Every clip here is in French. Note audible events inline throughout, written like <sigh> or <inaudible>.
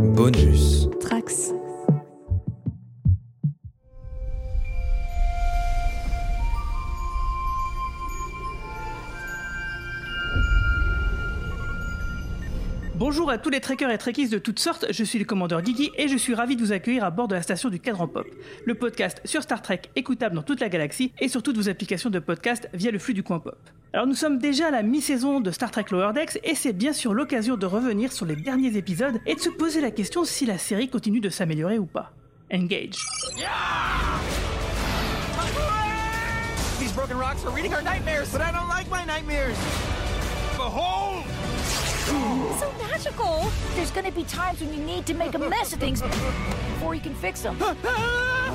Bonus. Bonjour à tous les trekkers et trekkies de toutes sortes, je suis le commandeur Guigui et je suis ravi de vous accueillir à bord de la station du Cadran Pop, le podcast sur Star Trek écoutable dans toute la galaxie et sur toutes vos applications de podcast via le flux du coin pop. Alors nous sommes déjà à la mi-saison de Star Trek Lower Decks et c'est bien sûr l'occasion de revenir sur les derniers épisodes et de se poser la question si la série continue de s'améliorer ou pas. Engage. These broken rocks are reading our nightmares, but I don't like my nightmares. Behold! So magical! There's gonna be times when you need to make a mess of things before you can fix them. <laughs> like how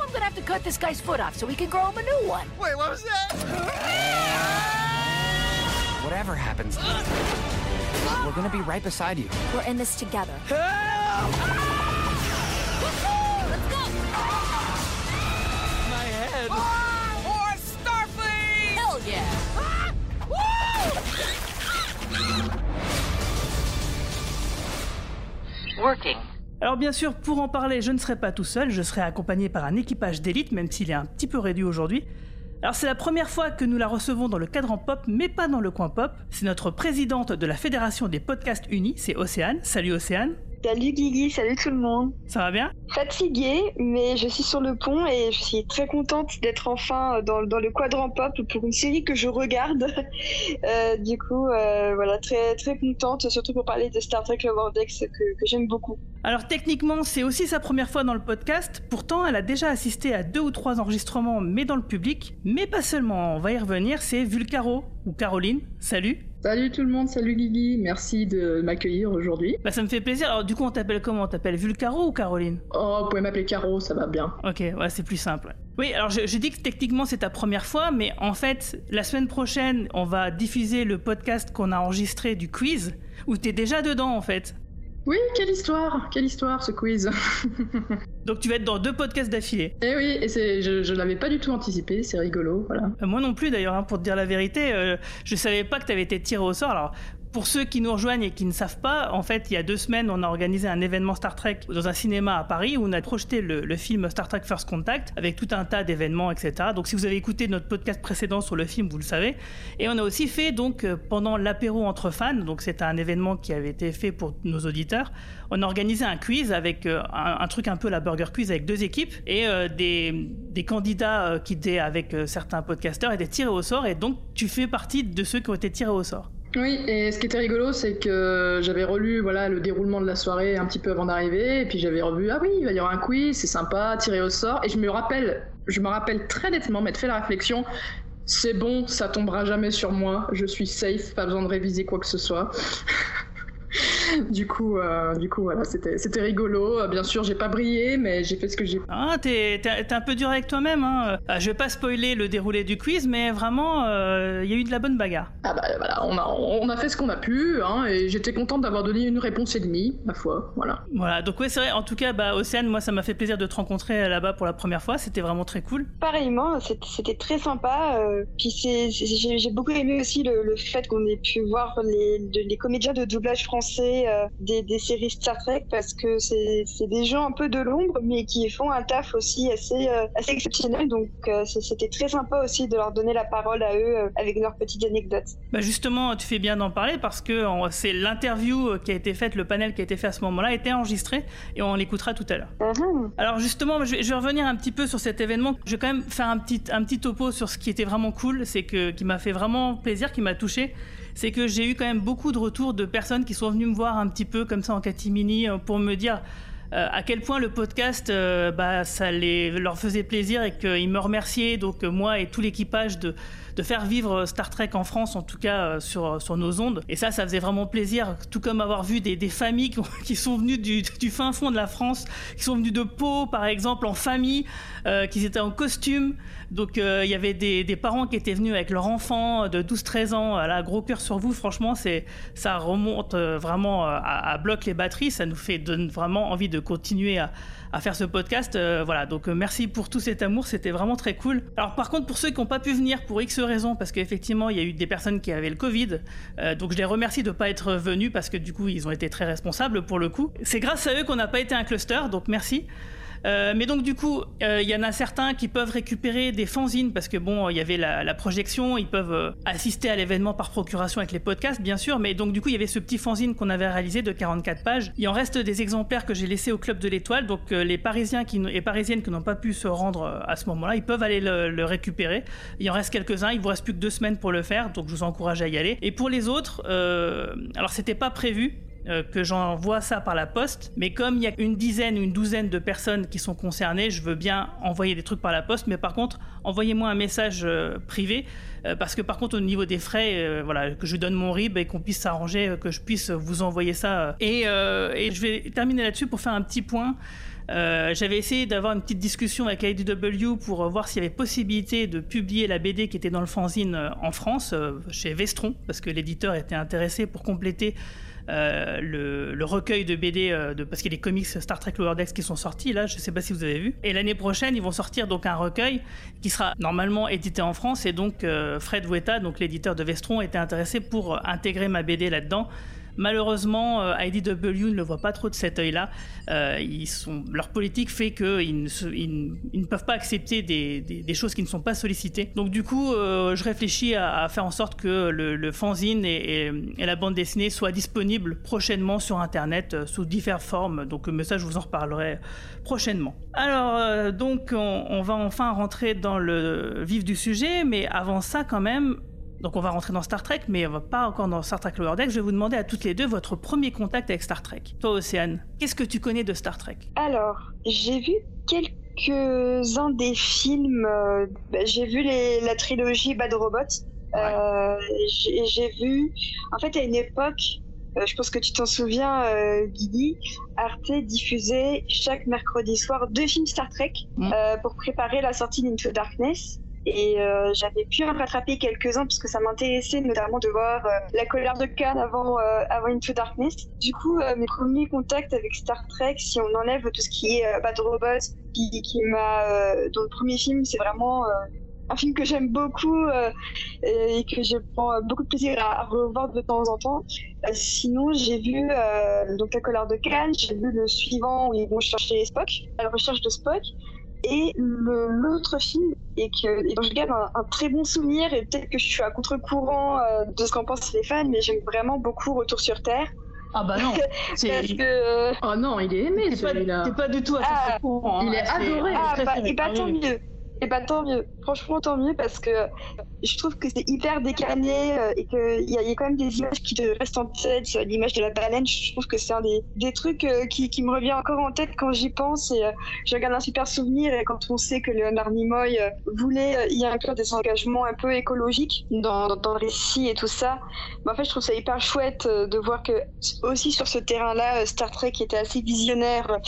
I'm gonna have to cut this guy's foot off so he can grow him a new one. Wait, what was that? Whatever happens, we're gonna be right beside you. We're in this together. Help! Let's go! My head. Or Starfleet! Hell yeah! Ah! Alors bien sûr, pour en parler, je ne serai pas tout seul, je serai accompagné par un équipage d'élite, même s'il est un petit peu réduit aujourd'hui. Alors c'est la première fois que nous la recevons dans le cadran pop, mais pas dans le coin pop. C'est notre présidente de la Fédération des podcasts unis, c'est Océane. Salut Océane. Salut Guigui, salut tout le monde. Ça va bien? Fatiguée, mais je suis sur le pont et je suis très contente d'être enfin dans, dans le quadrant pop pour une série que je regarde. <laughs> Euh, du coup, euh, voilà, très très contente, surtout pour parler de Star Trek Lower Decks que, que j'aime beaucoup. Alors techniquement, c'est aussi sa première fois dans le podcast. Pourtant, elle a déjà assisté à deux ou trois enregistrements, mais dans le public. Mais pas seulement, on va y revenir, c'est Vulcaro, ou Caroline. Salut Salut tout le monde, salut Guigui, merci de m'accueillir aujourd'hui. Bah ça me fait plaisir. Alors du coup, on t'appelle comment? On t'appelle Vulcaro ou Caroline? Oh, vous pouvez m'appeler Caro, ça va bien. Ok, ouais, c'est plus simple. Oui, alors je, je dis que techniquement c'est ta première fois, mais en fait, la semaine prochaine, on va diffuser le podcast qu'on a enregistré du quiz, où t'es déjà dedans en fait. Oui, quelle histoire, quelle histoire ce quiz. <laughs> Donc tu vas être dans deux podcasts d'affilée. Eh oui, et c'est, je, je l'avais pas du tout anticipé, c'est rigolo, voilà. Euh, moi non plus d'ailleurs, hein, pour te dire la vérité, euh, je savais pas que t'avais été tiré au sort. Alors pour ceux qui nous rejoignent et qui ne savent pas, en fait, il y a deux semaines, on a organisé un événement Star Trek dans un cinéma à Paris où on a projeté le, film Star Trek First Contact avec tout un tas d'événements, etc. Donc, si vous avez écouté notre podcast précédent sur le film, vous le savez. Et on a aussi fait, donc, euh, pendant l'apéro entre fans, donc c'est un événement qui avait été fait pour nos auditeurs, on a organisé un quiz avec euh, un, truc un peu la Burger Quiz avec deux équipes et euh, des, candidats qui étaient avec certains podcasteurs étaient tirés au sort. Et donc, tu fais partie de ceux qui ont été tirés au sort. Oui, et ce qui était rigolo, c'est que j'avais relu voilà le déroulement de la soirée un petit peu avant d'arriver, et puis j'avais revu ah oui, il va y avoir un quiz, c'est sympa, tiré au sort, et je me rappelle, je me rappelle très nettement m'être fait la réflexion. C'est bon, ça tombera jamais sur moi. Je suis safe, pas besoin de réviser quoi que ce soit. <laughs> <laughs> du coup, euh, du coup, voilà, c'était, c'était rigolo. Euh, Bien sûr, j'ai pas brillé, mais j'ai fait ce que j'ai. Ah, t'es, t'es- t'es un peu dur avec toi-même. Hein. Euh, je vais pas spoiler le déroulé du quiz, mais vraiment, euh, il y a eu de la bonne bagarre. Ah bah voilà, on a, on a fait ce qu'on a pu, hein, et j'étais contente d'avoir donné une réponse et demie, ma foi. Voilà. Voilà, donc ouais, c'est vrai. En tout cas, bah, Océane, moi, ça m'a fait plaisir de te rencontrer là-bas pour la première fois. C'était vraiment très cool. Pareillement, c'était très sympa. euh, puis c'est, c'est- j'ai j'ai beaucoup aimé aussi le, le fait qu'on ait pu voir les, de- les comédiens de doublage français euh, des, des séries Star Trek parce que c'est des gens un peu de l'ombre, mais qui font un taf aussi assez, euh, assez exceptionnel. Donc euh, c'était très sympa aussi de leur donner la parole à eux avec leurs petites anecdotes. Bah justement, tu fais bien d'en parler parce que c'est l'interview qui a été faite, le panel qui a été fait à ce moment-là, a été enregistré et on l'écoutera tout à l'heure. Mhm. Alors justement, je vais, je vais revenir un petit peu sur cet événement. Je vais quand même faire un petit, un petit topo sur ce qui était vraiment cool, c'est que qui m'a fait vraiment plaisir, qui m'a touché. C'est que j'ai eu quand même beaucoup de retours de personnes qui sont venues me voir un petit peu comme ça en catimini euh, pour me dire euh, à quel point le podcast, euh, bah, ça les, leur faisait plaisir et qu'ils me remerciaient, donc moi et tout l'équipage, de, de faire vivre Star Trek en France, en tout cas euh, sur, sur nos ondes. Et ça, ça faisait vraiment plaisir, tout comme avoir vu des, familles qui, ont- <laughs> qui sont venues du, fin fond de la France, qui sont venues de Pau, par exemple, en famille, euh, qui étaient en costume. Donc euh, il y avait des, parents qui étaient venus avec leur enfant de 12-13 ans. Voilà, gros cœur sur vous, franchement, ça remonte euh, vraiment euh, à, à bloc les batteries. Ça nous fait vraiment envie de continuer à, à faire ce podcast. Euh, voilà, donc euh, merci pour tout cet amour, c'était vraiment très cool. Alors par contre, pour ceux qui n'ont pas pu venir pour X raisons, parce qu'effectivement, il y a eu des personnes qui avaient le Covid. Euh, donc je les remercie de ne pas être venus, parce que du coup, ils ont été très responsables pour le coup. C'est grâce à eux qu'on n'a pas été un cluster, donc merci. Euh, mais donc du coup, euh, il y en a certains qui peuvent récupérer des fanzines parce que bon, il y avait la, projection, ils peuvent euh, assister à l'événement par procuration avec les podcasts, bien sûr. Mais donc du coup, il y avait ce petit fanzine qu'on avait réalisé de 44 pages. Il en reste des exemplaires que j'ai laissés au club de l'Étoile. Donc les Parisiens et Parisiennes qui n'ont pas pu se rendre à ce moment-là, ils peuvent aller le, récupérer. Il en reste quelques-uns. Il vous reste plus que deux semaines pour le faire, donc je vous encourage à y aller. Et pour les autres, alors c'était pas prévu. Euh, que j'envoie ça par la poste. Mais comme il y a une dizaine une douzaine de personnes qui sont concernées, je veux bien envoyer des trucs par la poste. Mais par contre, envoyez-moi un message euh, privé. Euh, parce que par contre, au niveau des frais, voilà, que je donne mon RIB et qu'on puisse s'arranger, que je puisse vous envoyer ça. Et, et je vais terminer là-dessus pour faire un petit point. j'avais essayé d'avoir une petite discussion avec IDW pour voir s'il y avait possibilité de publier la BD qui était dans le fanzine en France, chez Vestron, parce que l'éditeur était intéressé pour compléter euh, le, recueil de BD, euh, de, parce qu'il y a des comics Star Trek Lower Decks qui sont sortis là, je ne sais pas si vous avez vu. Et l'année prochaine, ils vont sortir donc un recueil qui sera normalement édité en France et donc euh, Fred Weta, donc l'éditeur de Vestron, était intéressé pour intégrer ma BD là-dedans. Malheureusement, euh, IDW ne le voit pas trop de cet œil-là. Euh, leur politique fait qu'ils ne, peuvent pas accepter des, choses qui ne sont pas sollicitées. Donc du coup, euh, je réfléchis à, faire en sorte que le, fanzine et, la bande dessinée soient disponibles prochainement sur Internet sous diverses formes. Donc ça, je vous en reparlerai prochainement. Alors donc, on, on va enfin rentrer dans le vif du sujet, mais avant ça, quand même, donc on va rentrer dans Star Trek, mais on va pas encore dans Star Trek Lower Deck. Je vais vous demander à toutes les deux votre premier contact avec Star Trek. Toi, Océane, qu'est-ce que tu connais de Star Trek? Alors, j'ai vu quelques-uns des films. Euh, bah, j'ai vu la trilogie Bad Robot. Euh, j'ai vu. En fait, à une époque, euh, je pense que tu t'en souviens, Guigui, Arte diffusait chaque mercredi soir deux films Star Trek mm. pour préparer la sortie d'Into Darkness. Et euh, j'avais pu en rattraper quelques-uns parce que ça m'intéressait notamment de voir euh, la colère de Khan avant, euh, avant Into Darkness. Du coup, mes premiers contacts avec Star Trek, si on enlève tout ce qui est Bad Robot, qui, qui m'a... dans le premier film, c'est vraiment un film que j'aime beaucoup et que je prends beaucoup de plaisir à, revoir de temps en temps. sinon, j'ai vu donc La colère de Khan, j'ai vu le suivant où ils vont chercher Spock, à la recherche de Spock. Et l'autre film, et, que, dont je garde un, très bon souvenir, et peut-être que je suis à contre-courant euh, de ce qu'en pensent les fans, mais j'aime vraiment beaucoup Retour sur Terre. Ah bah non <laughs> Parce que... Oh non, il est aimé celui-là. T'es pas du tout à ah, contre-courant. Il est ah, adoré. Ah, bah, et bah tant mieux. Et bah tant mieux. Franchement, tant mieux parce que je trouve que c'est hyper décalé euh, et qu'il y, a, quand même des images qui te restent en tête. L'image de la baleine, je trouve que c'est un des, des trucs euh, qui, qui, me revient encore en tête quand j'y pense. Et euh, je regarde un super souvenir. Et quand on sait que Leonard Nimoy voulait y inclure des engagements un peu écologiques dans, dans, le récit et tout ça, bah, en fait, je trouve ça hyper chouette de voir que aussi sur ce terrain-là, Star Trek était assez visionnaire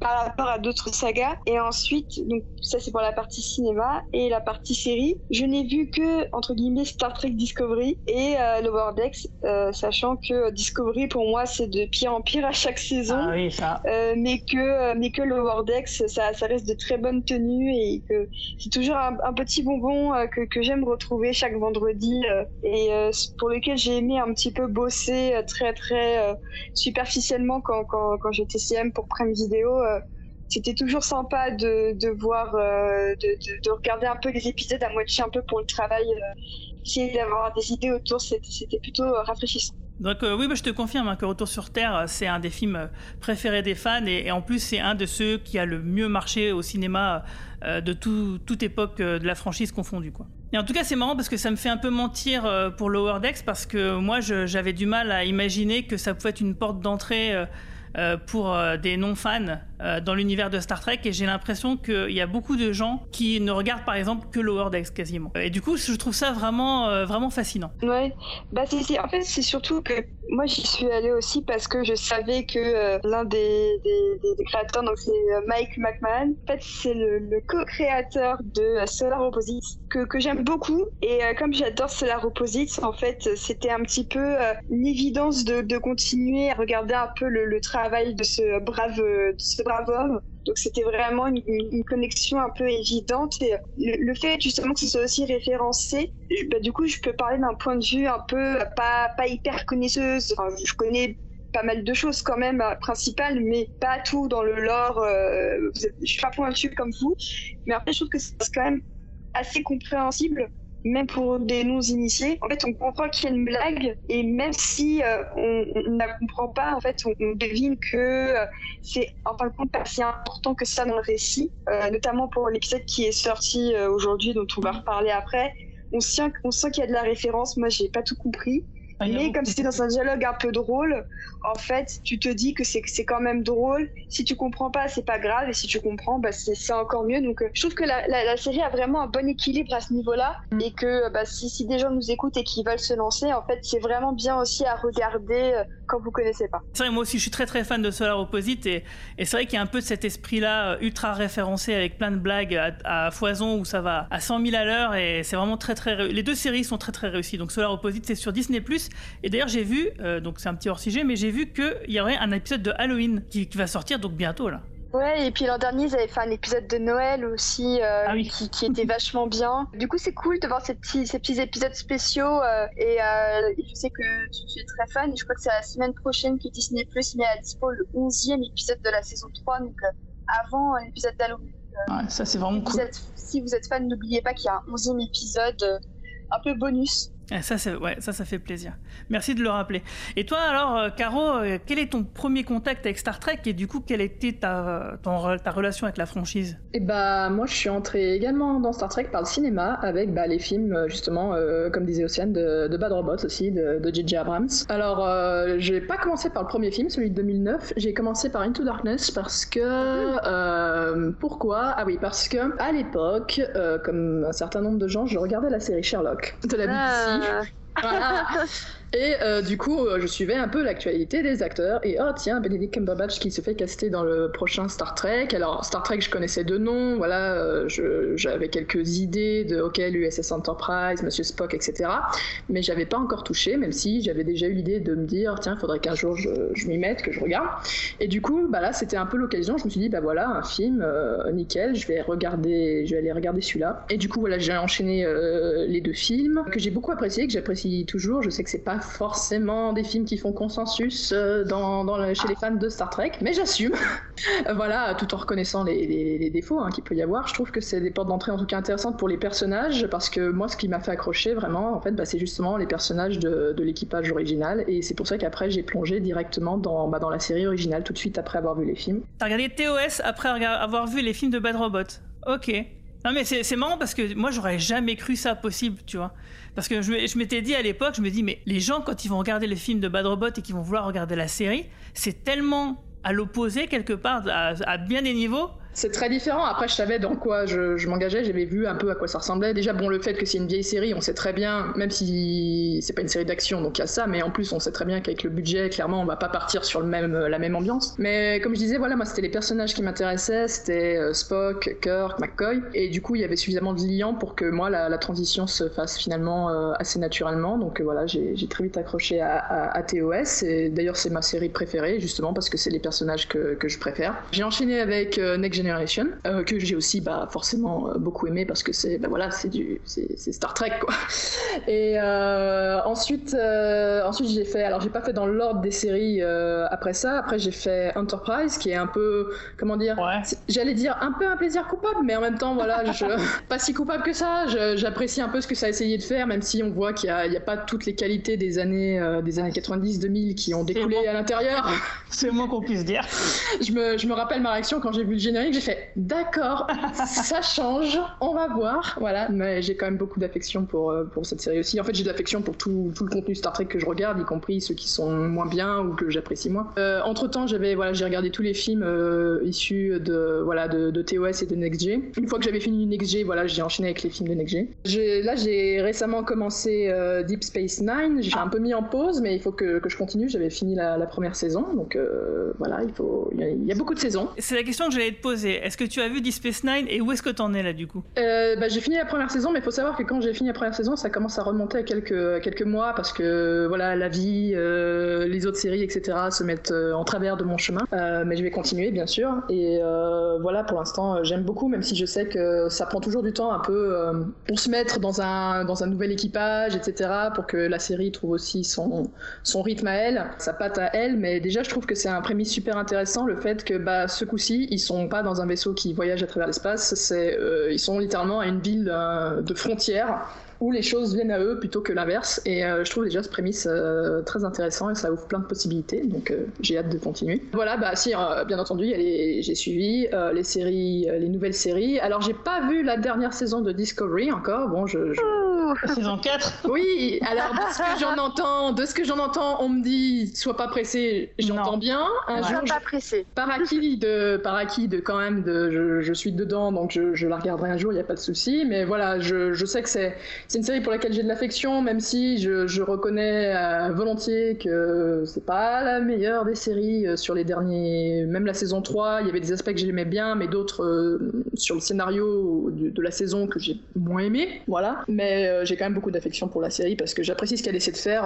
par rapport à d'autres sagas. Et ensuite, donc ça c'est pour la partie cinéma et la partie série, je n'ai vu que entre guillemets Star Trek Discovery et euh, Lower Decks, euh, sachant que Discovery pour moi c'est de pire en pire à chaque saison, ah oui, ça. Euh, mais que mais que Lower Decks ça, ça reste de très bonnes tenues et que c'est toujours un, petit bonbon que, que j'aime retrouver chaque vendredi et pour lequel j'ai aimé un petit peu bosser très très superficiellement quand, quand, quand j'étais CM pour Prime Vidéo c'était toujours sympa de, de voir, euh, de, de, regarder un peu les épisodes à moitié un peu pour le travail, euh, essayer d'avoir des idées autour, c'était plutôt euh, rafraîchissant. Donc oui, bah, je te confirme hein, que Retour sur Terre, c'est un des films préférés des fans et, en plus c'est un de ceux qui a le mieux marché au cinéma de tout, toute époque de la franchise confondue. Et en tout cas c'est marrant parce que ça me fait un peu mentir pour Lower Decks parce que moi j'avais du mal à imaginer que ça pouvait être une porte d'entrée pour des non-fans euh, dans l'univers de Star Trek et j'ai l'impression qu'il y a beaucoup de gens qui ne regardent par exemple que Lower Decks quasiment. Et du coup, je trouve ça vraiment, euh, vraiment fascinant. Ouais, bah c'est, en fait, c'est surtout que moi j'y suis allée aussi parce que je savais que euh, l'un des, créateurs, donc c'est Mike McMahon, en fait c'est le, co-créateur de Solar Opposites que, que j'aime beaucoup et comme j'adore Solar Opposites, en fait c'était un petit peu une évidence de, de, continuer à regarder un peu le, travail de ce brave Donc c'était vraiment une, connexion un peu évidente. Le, fait justement que ce soit aussi référencé, bah, du coup, je peux parler d'un point de vue un peu pas, pas hyper connaisseuse. Je connais pas mal de choses quand même euh, principales, mais pas tout dans le lore. Euh, je suis pas pointue comme vous, mais après je trouve que c'est quand même assez compréhensible même pour des non-initiés. En fait, on comprend qu'il y a une blague, et même si euh, on, ne la comprend pas, en fait, on, devine que c'est en fin de compte pas si important que ça dans le récit, notamment pour l'épisode qui est sorti aujourd'hui, dont on va reparler après. On sent, on sent qu'il y a de la référence. Moi, j'ai pas tout compris. Mais comme c'était dans un dialogue un peu drôle, en fait, tu te dis que c'est quand même drôle. Si tu comprends pas, c'est pas grave, et si tu comprends, bah, c'est encore mieux. Donc, euh, je trouve que la, la, série a vraiment un bon équilibre à ce niveau-là, mm. et que bah, si, si, des gens nous écoutent et qui veulent se lancer, en fait, c'est vraiment bien aussi à regarder euh, quand vous connaissez pas. C'est vrai, moi aussi, je suis très très fan de Solar Opposite, et, c'est vrai qu'il y a un peu cet esprit-là euh, ultra référencé avec plein de blagues à, foison où ça va à 100 000 à l'heure, et c'est vraiment très très. Les deux séries sont très très réussies. Donc, Solar Opposite, c'est sur Disney et d'ailleurs, j'ai vu, euh, donc c'est un petit hors-sujet, mais j'ai vu qu'il y aurait un épisode de Halloween qui, va sortir donc bientôt là. Ouais, et puis l'an dernier, ils avaient fait un épisode de Noël aussi euh, ah qui, était vachement bien. Du coup, c'est cool de voir ces petits, ces petits épisodes spéciaux. Euh, et je sais que tu, es très fan. Et je crois que c'est la semaine prochaine que Disney Plus met à dispo le 11e épisode de la saison 3, donc avant l'épisode d'Halloween. Ouais, ça, c'est vraiment cool. si vous êtes fan, n'oubliez pas qu'il y a un 11e épisode un peu bonus ça, ouais, ça, ça fait plaisir. Merci de le rappeler. Et toi, alors, euh, Caro, euh, quel est ton premier contact avec Star Trek et du coup, quelle était ta, ta relation avec la franchise? Eh bah, moi, je suis entrée également dans Star Trek par le cinéma avec bah, les films, euh, justement, comme disait Océane, de, Bad Robot aussi, de J.J. Abrams. Alors, euh, j'ai pas commencé par le premier film, celui de 2009. J'ai commencé par Into Darkness parce que. pourquoi? Ah oui, parce que à l'époque, comme un certain nombre de gens, je regardais la série Sherlock de la BBC. Ah. Uh, uh-huh. <laughs> Et euh, du coup, euh, je suivais un peu l'actualité des acteurs. Et oh, tiens, Benedict Cumberbatch qui se fait caster dans le prochain Star Trek. Alors, Star Trek, je connaissais deux noms. Voilà, euh, j'avais quelques idées de, OK, l'USS Enterprise, Monsieur Spock, etc. Mais j'avais pas encore touché, même si j'avais déjà eu l'idée de me dire, tiens, faudrait qu'un jour je, je m'y mette, que je regarde. Et du coup, bah là, c'était un peu l'occasion. Je me suis dit, bah voilà, un film, nickel, je vais regarder, je vais aller regarder celui-là. Et du coup, voilà, j'ai enchaîné les deux films que j'ai beaucoup apprécié, que j'apprécie toujours. Je sais que c'est pas forcément des films qui font consensus euh, chez les fans de Star Trek, mais j'assume. <laughs> voilà, tout en reconnaissant les, défauts hein, qu'il peut y avoir. Je trouve que c'est des portes d'entrée en tout cas intéressantes pour les personnages, parce que moi, ce qui m'a fait accrocher vraiment, en fait, bah, c'est justement les personnages de, l'équipage original, et c'est pour ça qu'après j'ai plongé directement dans, bah, dans la série originale tout de suite après avoir vu les films. T'as regardé TOS après avoir vu les films de Bad Robot Ok. Non mais c'est marrant parce que moi j'aurais jamais cru ça possible, tu vois. Parce que je, m'étais dit à l'époque, je me dis, mais les gens, quand ils vont regarder les films de Bad Robot et qu'ils vont vouloir regarder la série, c'est tellement à l'opposé quelque part, à bien des niveaux, c'est très différent. Après, je savais dans quoi je, m'engageais. J'avais vu un peu à quoi ça ressemblait. Déjà, bon, le fait que c'est une vieille série, on sait très bien, même si c'est pas une série d'action, donc il y a ça, mais en plus, on sait très bien qu'avec le budget, clairement, on va pas partir sur le même, la même ambiance. Mais comme je disais, voilà, moi, c'était les personnages qui m'intéressaient. C'était euh, Spock, Kirk, McCoy. Et du coup, il y avait suffisamment de liens pour que moi, la, transition se fasse finalement euh, assez naturellement. Donc euh, voilà, j'ai très vite accroché à, TOS. Et d'ailleurs, c'est ma série préférée, justement, parce que c'est les personnages que, que je préfère. J'ai enchaîné avec Next Generation, euh, que j'ai aussi bah, forcément euh, beaucoup aimé parce que c'est bah, voilà, c'est du c'est Star Trek quoi. <laughs> Et euh, ensuite ensuite j'ai fait alors j'ai pas fait dans l'ordre des séries après ça. Après j'ai fait Enterprise qui est un peu comment dire j'allais dire un peu un plaisir coupable mais en même temps voilà <laughs> je pas si coupable que ça. J'apprécie un peu ce que ça a essayé de faire même si on voit qu'il n'y a, a, pas toutes les qualités des années des années 90 2000 qui ont découlé à l'intérieur. <laughs> C'est le moins qu'on puisse dire. je me je me rappelle ma réaction quand j'ai vu le générique j'ai fait D'accord, <laughs> ça change, on va voir. Voilà, mais j'ai quand même beaucoup d'affection pour, euh, pour cette série aussi. En fait, j'ai de l'affection pour tout, tout, le contenu Star Trek que je regarde, y compris ceux qui sont moins bien ou que j'apprécie moins. Euh, entre temps, j'avais voilà, j'ai regardé tous les films euh, issus de voilà de, de, TOS et de NextG. Une fois que j'avais fini NextG, voilà, j'ai enchaîné avec les films de NextG. Là, j'ai récemment commencé Deep Space Nine. J'ai un peu mis en pause, mais il faut que, que je continue. J'avais fini la, la, première saison, donc voilà, il faut. Il y, a beaucoup de saisons. C'est la question que j'allais te poser. Est-ce que tu as vu Deep Space Nine et où est-ce que tu en es là du coup? Euh, bah, J'ai fini la première saison, mais il faut savoir que quand j'ai fini la première saison, ça commence à remonter à quelques, quelques mois parce que voilà, la vie, euh, les autres séries, etc., se mettent en travers de mon chemin. mais je vais continuer, bien sûr. Et voilà, pour l'instant, j'aime beaucoup, même si je sais que ça prend toujours du temps un peu pour se mettre dans un, dans un nouvel équipage, etc., pour que la série trouve aussi son, son rythme à elle, sa patte à elle. Mais déjà, je trouve que c'est un prémisse super intéressant, le fait que bah, ce coup-ci, ils sont pas dans un vaisseau qui voyage à travers l'espace, c'est, ils sont littéralement à une ville de frontières où les choses viennent à eux plutôt que l'inverse. Et euh, je trouve déjà ce prémisse euh, très intéressant et ça ouvre plein de possibilités. Donc euh, j'ai hâte de continuer. Voilà, bah si, bien entendu, j'ai suivi les séries, les nouvelles séries. Alors j'ai pas vu la dernière saison de Discovery encore. Bon, je, Saison 4 Oui, alors de ce que j'en entends, de ce que j'en entends, on me dit sois pas pressé, j'entends bien. Un jour, pas pressé. Par acquis de, par acquis de quand même de, je, suis dedans, donc je, je, la regarderai un jour, il n'y a pas de souci. Mais voilà, je, je sais que c'est c'est une série pour laquelle j'ai de l'affection, même si je, je reconnais euh, volontiers que c'est pas la meilleure des séries euh, sur les derniers. Même la saison 3, il y avait des aspects que j'aimais bien, mais d'autres euh, sur le scénario de, la saison que j'ai moins aimé. Voilà. Mais j'ai quand même beaucoup d'affection pour la série parce que j'apprécie ce qu'elle essaie de faire.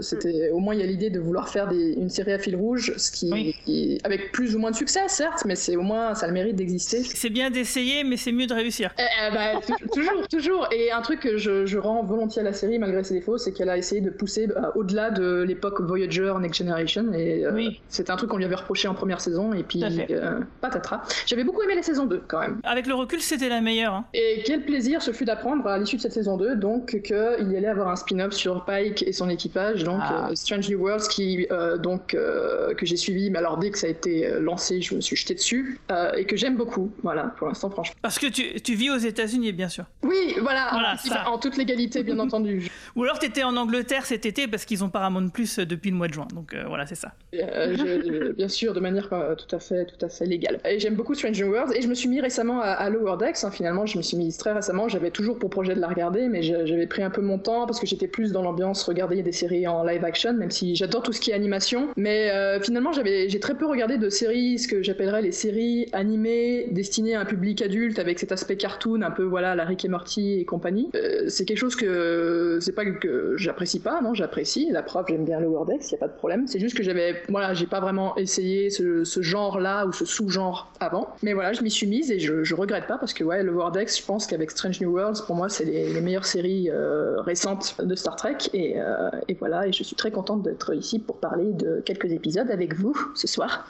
C'était au moins il y a l'idée de vouloir faire des, une série à fil rouge, ce qui, avec plus ou moins de succès, certes, mais c'est au moins ça a le mérite d'exister. C'est bien d'essayer, mais c'est mieux de réussir. Eh, eh, bah, toujours, toujours. Et un truc que je je, rends volontiers à la série malgré ses défauts, c'est qu'elle a essayé de pousser bah, au-delà de l'époque Voyager Next Generation. Et euh, c'est un truc qu'on lui avait reproché en première saison, et puis euh, patatras. J'avais beaucoup aimé la saison 2 quand même. Avec le recul, c'était la meilleure. Hein. Et quel plaisir ce fut d'apprendre à l'issue de cette saison 2 donc qu'il y allait avoir un spin-off sur Pike et son équipage, donc ah. euh, Strange New Worlds, qui donc que j'ai suivi. Mais alors dès que ça a été lancé, je me suis jeté dessus et que j'aime beaucoup. Voilà, pour l'instant, franchement. Parce que tu, tu vis aux États-Unis, bien sûr. Oui, voilà. voilà en, toute légalité, bien <laughs> entendu. Ou alors tu étais en Angleterre cet été parce qu'ils ont Paramount Plus depuis le mois de juin. Donc euh, voilà, c'est ça. Euh, bien sûr, de manière euh, tout à fait, tout à fait légale. Et j'aime beaucoup Stranger Worlds et je me suis mis récemment à, Lower Decks. Hein, finalement, je me suis mis très récemment. J'avais toujours pour projet de la regarder, mais j'avais pris un peu mon temps parce que j'étais plus dans l'ambiance regarder des séries en live action, même si j'adore tout ce qui est animation. Mais finalement, j'avais, j'ai très peu regardé de séries, ce que j'appellerais les séries animées destinées à un public adulte avec cet aspect cartoon, un peu voilà, la Rick et Morty et compagnie. C'est quelque chose que c'est pas que j'apprécie pas, non, j'apprécie. La preuve, j'aime bien le Wordex, il y a pas de problème. C'est juste que j'avais, voilà, j'ai pas vraiment essayé ce, genre-là ou ce sous-genre avant. Mais voilà, je m'y suis mise et je, je regrette pas parce que ouais, le Wordex, je pense qu'avec Strange New Worlds, pour moi, c'est les, meilleures séries euh, récentes de Star Trek. Et, euh, et voilà, et je suis très contente d'être ici pour parler de quelques épisodes avec vous ce soir.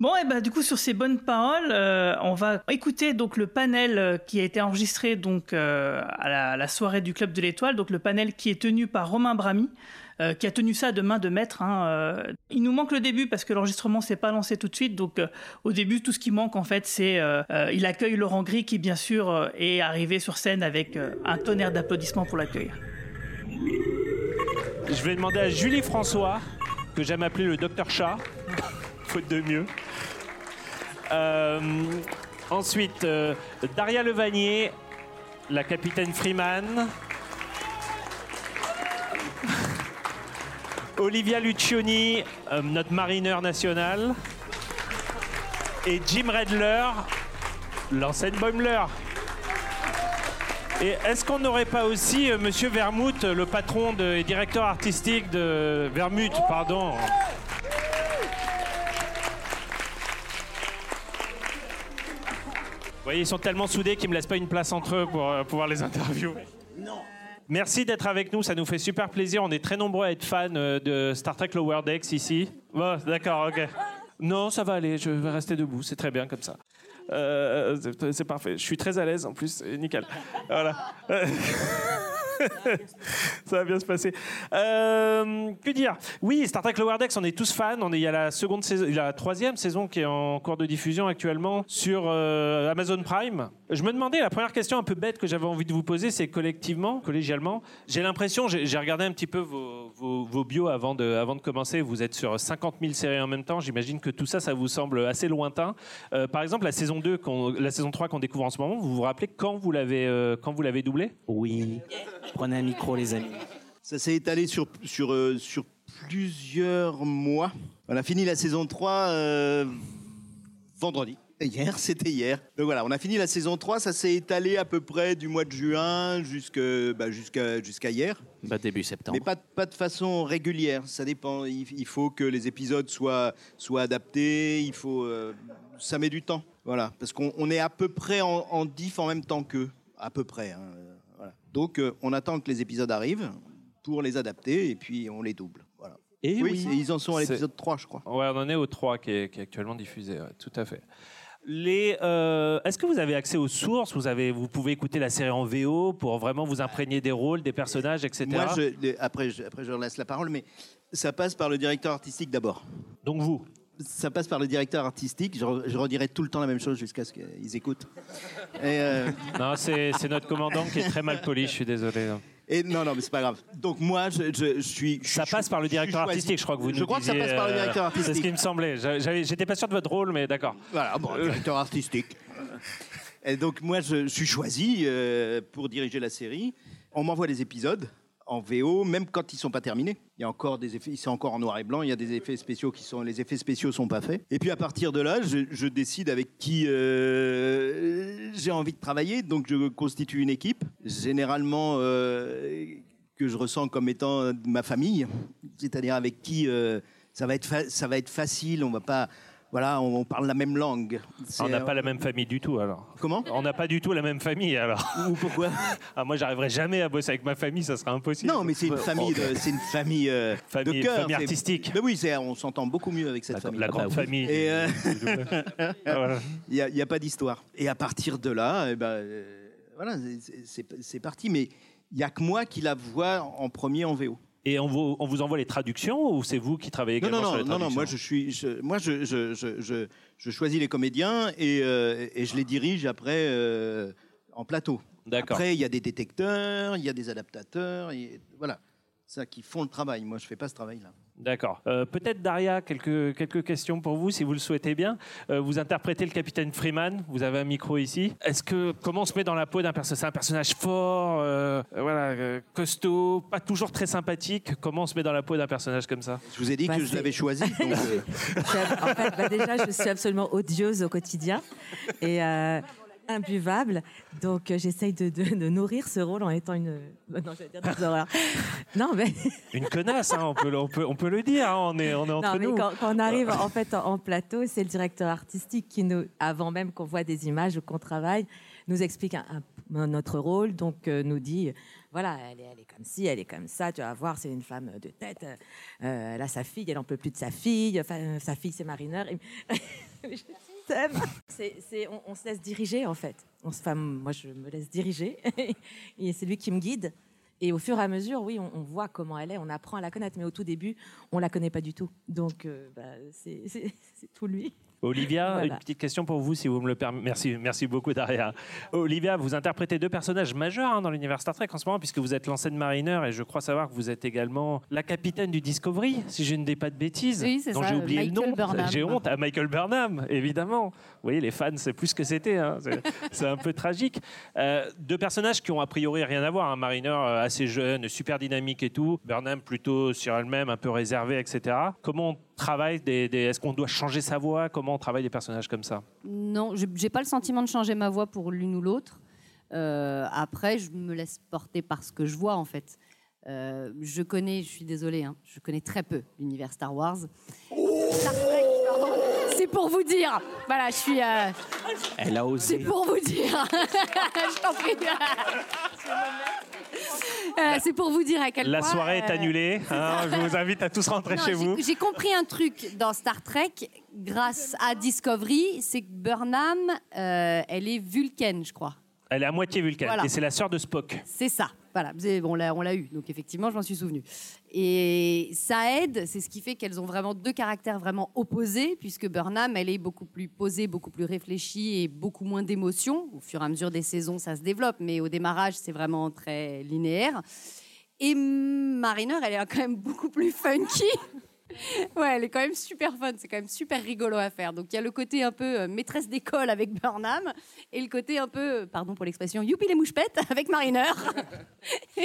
Bon, et bah, du coup, sur ces bonnes paroles, euh, on va écouter donc le panel euh, qui a été enregistré donc euh, à la, soirée du Club de l'Étoile, donc le panel qui est tenu par Romain Brami. qui a tenu ça de main de maître. Hein, il nous manque le début parce que l'enregistrement s'est pas lancé tout de suite. Donc au début, tout ce qui manque en fait, c'est il accueille Laurent Gris qui bien sûr est arrivé sur scène avec un tonnerre d'applaudissements pour l'accueillir. Je vais demander à Julie François, que j'aime appeler le docteur Chat, faute de mieux, euh, ensuite, euh, Daria Levanier, la capitaine Freeman. <laughs> Olivia Lucioni, euh, notre marineur national. Et Jim Redler, l'ancienne Boimler. Et est-ce qu'on n'aurait pas aussi Monsieur Vermouth, le patron et directeur artistique de Vermouth, pardon voyez, ils sont tellement soudés qu'ils me laissent pas une place entre eux pour euh, pouvoir les interviewer. Non. Merci d'être avec nous, ça nous fait super plaisir. On est très nombreux à être fans euh, de Star Trek Lower Decks ici. Bon, d'accord, ok. Non, ça va aller, je vais rester debout, c'est très bien comme ça. Euh, c'est parfait, je suis très à l'aise en plus, nickel. Voilà. <laughs> ça va bien se passer. Euh, que dire? Oui, Star Trek Lower Decks, on est tous fans. On est, il y a la seconde saison, la troisième saison qui est en cours de diffusion actuellement sur euh, Amazon Prime. Je me demandais, la première question un peu bête que j'avais envie de vous poser, c'est collectivement, collégialement, j'ai l'impression, j'ai regardé un petit peu vos, vos, bios avant de, avant de commencer, vous êtes sur 50 000 séries en même temps, j'imagine que tout ça, ça vous semble assez lointain. Euh, par exemple, la saison 2, la saison 3 qu'on découvre en ce moment, vous vous rappelez quand vous l'avez quand vous l'avez doublé Oui. Prenez un micro, les amis. Ça s'est étalé sur, sur, euh, sur plusieurs mois. On a fini la saison 3 euh, vendredi. Hier, c'était hier. Donc voilà, on a fini la saison 3, ça s'est étalé à peu près du mois de juin jusque- bah, jusqu'à jusqu'à hier. Bah, début septembre. Mais pas, pas de façon régulière, ça dépend. Il, il faut que les épisodes soient, soient adaptés, il faut, euh, ça met du temps. Voilà, parce qu'on on est à peu près en, en diff en même temps qu'eux, à peu près. hein. Donc euh, on attend que les épisodes arrivent pour les adapter et puis on les double. Voilà. Et oui, ils en sont à l'épisode 3, je crois. Ouais, on en est au 3 qui est, qui est actuellement diffusé, ouais, tout à fait. Les, euh, Est-ce que vous avez accès aux sources? Vous, avez, vous pouvez écouter la série en VO pour vraiment vous imprégner des rôles, des personnages, etc. Moi, je, les- après, je, après, je laisse la parole, mais ça passe par le directeur artistique d'abord. Donc vous? Ça passe par le directeur artistique. Je, re- je redirai tout le temps la même chose jusqu'à ce qu'ils écoutent. Et, euh, Non, c'est notre commandant qui est très mal poli, je suis désolé. et non, non, mais c'est pas grave. Donc moi, je, je- je suis. je Ça passe par le je directeur artistique, je crois que vous Je nous crois que ça passe par le euh, directeur C'est ce artistique. qui me semblait. J'étais pas sûr de votre rôle, mais d'accord. Voilà, bon, directeur artistique. Et donc moi, je, je suis choisi euh, pour diriger la série. On m'envoie des épisodes en VO, même quand ils sont pas terminés. Il y a encore des effets, c'est encore en noir et blanc. Il y a des effets spéciaux qui sont, les effets spéciaux sont pas faits. Et puis à partir de là, je, décide avec qui euh, j'ai envie de travailler. Donc je constitue une équipe, généralement euh, que je ressens comme étant ma famille, c'est-à-dire avec qui euh, ça va être ça va être facile. On va pas voilà, on, on parle la même langue. On n'a pas la même famille du tout, alors. Comment? On n'a pas du tout la même famille, alors. Ou pourquoi? <laughs> Ah, moi, j'arriverai jamais à bosser avec ma famille, ça serait impossible. Non, mais c'est une famille, de, c'est une famille, euh, Famille- de cœur. famille artistique. Mais oui, c'est- on s'entend beaucoup mieux avec cette La, famille. la grande famille. Euh, <laughs> Ah, voilà. il n'y a, il y a pas d'histoire. Et à partir de là, eh ben, euh, voilà, c'est- c'est c'est parti. Mais il n'y a que moi qui la vois en premier en VO. Et on vous, on vous envoie les traductions ou c'est vous qui travaillez Non, également non, sur non, les non, non, traductions moi je suis, je, moi je, je, je, je, choisis les comédiens et, euh, et je les dirige après euh, en plateau. D'accord. Après, il y a des détecteurs, il y a des adaptateurs, et voilà, ça qui font le travail. Moi, je fais pas ce travail-là. D'accord. Euh, Peut-être Daria, quelques, quelques questions pour vous, si vous le souhaitez bien. Euh, vous interprétez le capitaine Freeman, vous avez un micro ici. Est-ce que comment on se met dans la peau d'un personnage C'est un personnage fort, euh, voilà, euh, costaud, pas toujours très sympathique? Comment on se met dans la peau d'un personnage comme ça? Je vous ai dit Bah, que je c'est- l'avais choisi. <laughs> Donc, <laughs> en fait, bah, déjà, je suis absolument odieuse au quotidien et euh, imbuvable. Donc, euh, j'essaye de, de- de nourrir ce rôle en étant une. euh, Non, j'allais dire des horreurs. <laughs> Non, mais, Une connasse, hein, on, peut, le- on, peut, on peut le dire. hein, on est, on est entre non, mais nous. quand, quand on arrive en fait en, en plateau, c'est le directeur artistique qui nous, avant même qu'on voit des images ou qu'on travaille, nous explique un- un- notre rôle. Donc, euh, nous dit voilà, elle est, elle est comme ci, elle est comme ça. Tu vas voir, c'est une femme de tête. Euh, elle a sa fille, elle en peut plus de sa fille. Enfin, euh, sa fille, c'est marineur. Et- <laughs> on, se laisse diriger en fait. On se, enfin, moi, je me laisse diriger <laughs> et c'est lui qui me guide. Et au fur et à mesure, oui, on, voit comment elle est, on apprend à la connaître. Mais au tout début, on la connaît pas du tout. Donc, euh, bah, c'est tout lui. Olivia, Voilà. une petite question pour vous, si vous me le permettez. Merci, merci beaucoup, Daria. Olivia, vous interprétez deux personnages majeurs hein, dans l'univers Star Trek en ce moment, puisque vous êtes l'ancienne marineur et je crois savoir que vous êtes également la capitaine du Discovery, si je ne dis pas de bêtises. Oui, c'est dont j'ai oublié Michael le nom. Burnham. J'ai honte à Michael Burnham, évidemment. Vous voyez, les fans, c'est plus ce que c'était. hein. C'est- <laughs> un peu tragique. Euh, deux personnages qui ont a priori rien à voir. Un marineur euh, assez jeune, super dynamique et tout. Burnham plutôt sur elle-même, un peu réservé, etc. Comment on travaille des, des- Est-ce qu'on doit changer sa voix? Comment on travaille des personnages comme ça? Non, je j'ai pas le sentiment de changer ma voix pour l'une ou l'autre. Euh, après, je me laisse porter par ce que je vois en fait. Euh, je connais, je suis désolée, hein, je connais très peu l'univers Star Wars. Star Trek, pardon. C'est pour vous dire. Voilà, je suis. euh, Elle a c'est osé. pour vous dire. <laughs> je t'en prie. <laughs> Euh, c'est pour vous dire à quel La point. soirée est euh, annulée. hein, je vous invite à tous rentrer non, chez vous. J'ai compris un truc dans Star Trek grâce à Discovery, c'est que Burnham, euh, elle est vulcaine, je crois. Elle est à moitié vulcaine Voilà. et c'est la sœur de Spock. C'est ça. Voilà, bon, on l'a eu, donc effectivement, je m'en suis souvenu. Et ça aide, c'est ce qui fait qu'elles ont vraiment deux caractères vraiment opposés, puisque Burnham, elle est beaucoup plus posée, beaucoup plus réfléchie et beaucoup moins d'émotions. Au fur et à mesure des saisons, ça se développe, mais au démarrage, c'est vraiment très linéaire. Et Mariner, elle est quand même beaucoup plus funky. Ouais, elle est quand même super fun, c'est quand même super rigolo à faire. Donc il y a le côté un peu euh, maîtresse d'école avec Burnham et le côté un peu, euh, pardon pour l'expression, youpi les mouchepettes avec Mariner. <laughs>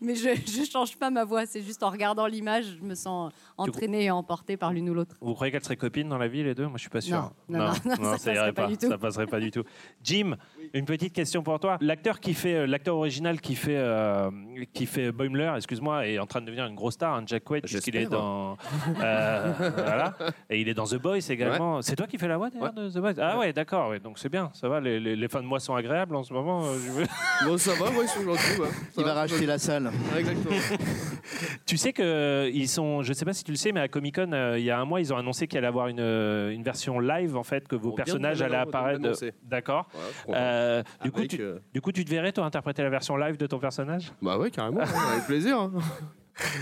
Mais je, je change pas ma voix, c'est juste en regardant l'image, je me sens entraînée et emportée par l'une ou l'autre. Vous croyez qu'elles seraient copines dans la vie, les deux? Moi, je suis pas sûr. Non, non, non, non, ça irait passerait pas du tout. Ça passerait pas du tout. Jim, une petite question pour toi. L'acteur qui fait, euh, l'acteur original qui fait, euh, qui fait Boimler, excuse-moi, est en train de devenir une grosse star, hein, Jack Quaid, puisqu'il est J'espère. <laughs> euh, voilà, et il est dans The Boys également. C'est toi qui fais la voix d'ailleurs de The Boys? Ah ouais, d'accord. ouais, donc c'est bien, ça va. Les, les, les fins de mois sont agréables en ce moment. euh, je Bon, <laughs> ça va, ouais, ils sont gentils. ouais. Il va racheter la salle. Exactement. <laughs> Tu sais que ils sont, je sais pas si tu le sais, mais à Comic Con, euh, il y a un mois, ils ont annoncé qu'il allait avoir une, euh, une version live en fait, que vos On personnages allaient apparaître. D'accord. Ouais. Euh, du, coup, tu, euh, du coup, tu te verrais toi interpréter la version live de ton personnage? Bah ouais, carrément, ouais, avec plaisir. hein.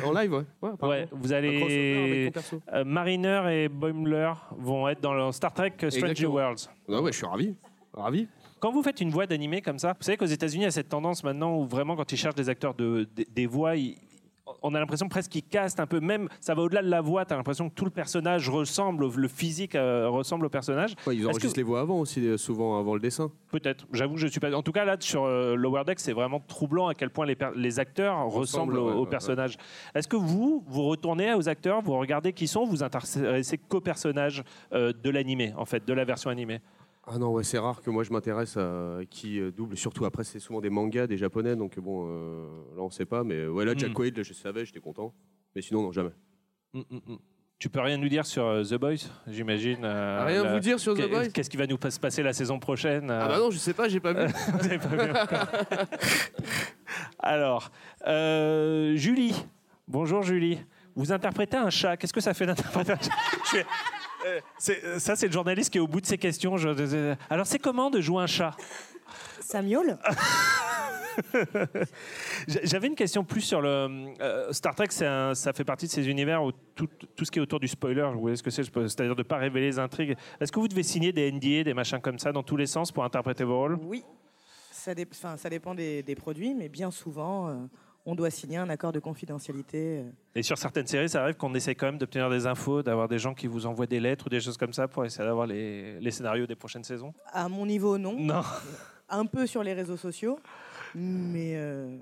En live, ouais. Ouais, vous avec allez. ton perso. euh, Mariner et Boimler vont être dans le Star Trek Stranger Exactement. Worlds. Ah ouais, je suis ravi. Ravi. Quand vous faites une voix d'animé comme ça, vous savez qu'aux États-Unis, il y a cette tendance maintenant où vraiment, quand ils cherchent des acteurs de, des- des voix, ils- on a l'impression presque qu'ils castent un peu. Même, ça va au-delà de la voix. Tu as l'impression que tout le personnage ressemble, au- le physique euh, ressemble au personnage. Ouais, ils enregistrent que- les voix avant aussi, euh, souvent avant le dessin. Peut-être. J'avoue, que je suis pas. En tout cas, là, sur euh, Lower Deck, c'est vraiment troublant à quel point les, acteurs ressemblent ouais, aux ouais, personnages. Est-ce que vous, vous retournez aux acteurs, vous regardez qui sont, vous intéressez qu'aux personnages euh, de l'animé, en fait, de la version animée? Ah non, ouais, c'est rare que moi je m'intéresse à qui euh, double. Surtout après, c'est souvent des mangas, des japonais, donc bon, euh, là on sait pas. Mais ouais, là, Jack Mm. Quaid, là, je savais, j'étais content. Mais sinon, non, jamais. Mm, mm, mm. Tu peux rien nous dire sur euh, The Boys, j'imagine euh, rien la- vous dire sur The Boys Qu'est-ce qui va nous se passer la saison prochaine Ah bah non, je sais pas, j'ai pas vu. <laughs> Pas vu encore. <laughs> Alors, Julie. Bonjour Julie. Vous interprétez un chat. Qu'est-ce que ça fait d'interpréter un chat? Euh, euh, Ça, c'est le journaliste qui est au bout de ses questions. Je- alors, c'est comment de jouer un chat Ça miaule <laughs> J'avais une question plus sur le euh, Star Trek. un- ça fait partie de ces univers où tout, tout ce qui est autour du spoiler, vous voyez ce que c'est, c'est-à-dire de ne pas révéler les intrigues. Est-ce que vous devez signer des NDA, des machins comme ça, dans tous les sens pour interpréter vos rôles? Oui. Ça, dé- ça dépend des, des produits, mais bien souvent, euh, on doit signer un accord de confidentialité. euh. Et sur certaines séries, ça arrive qu'on essaie quand même d'obtenir des infos, d'avoir des gens qui vous envoient des lettres ou des choses comme ça pour essayer d'avoir les, les scénarios des prochaines saisons? À mon niveau, non. Non. Un peu sur les réseaux sociaux, mais, euh,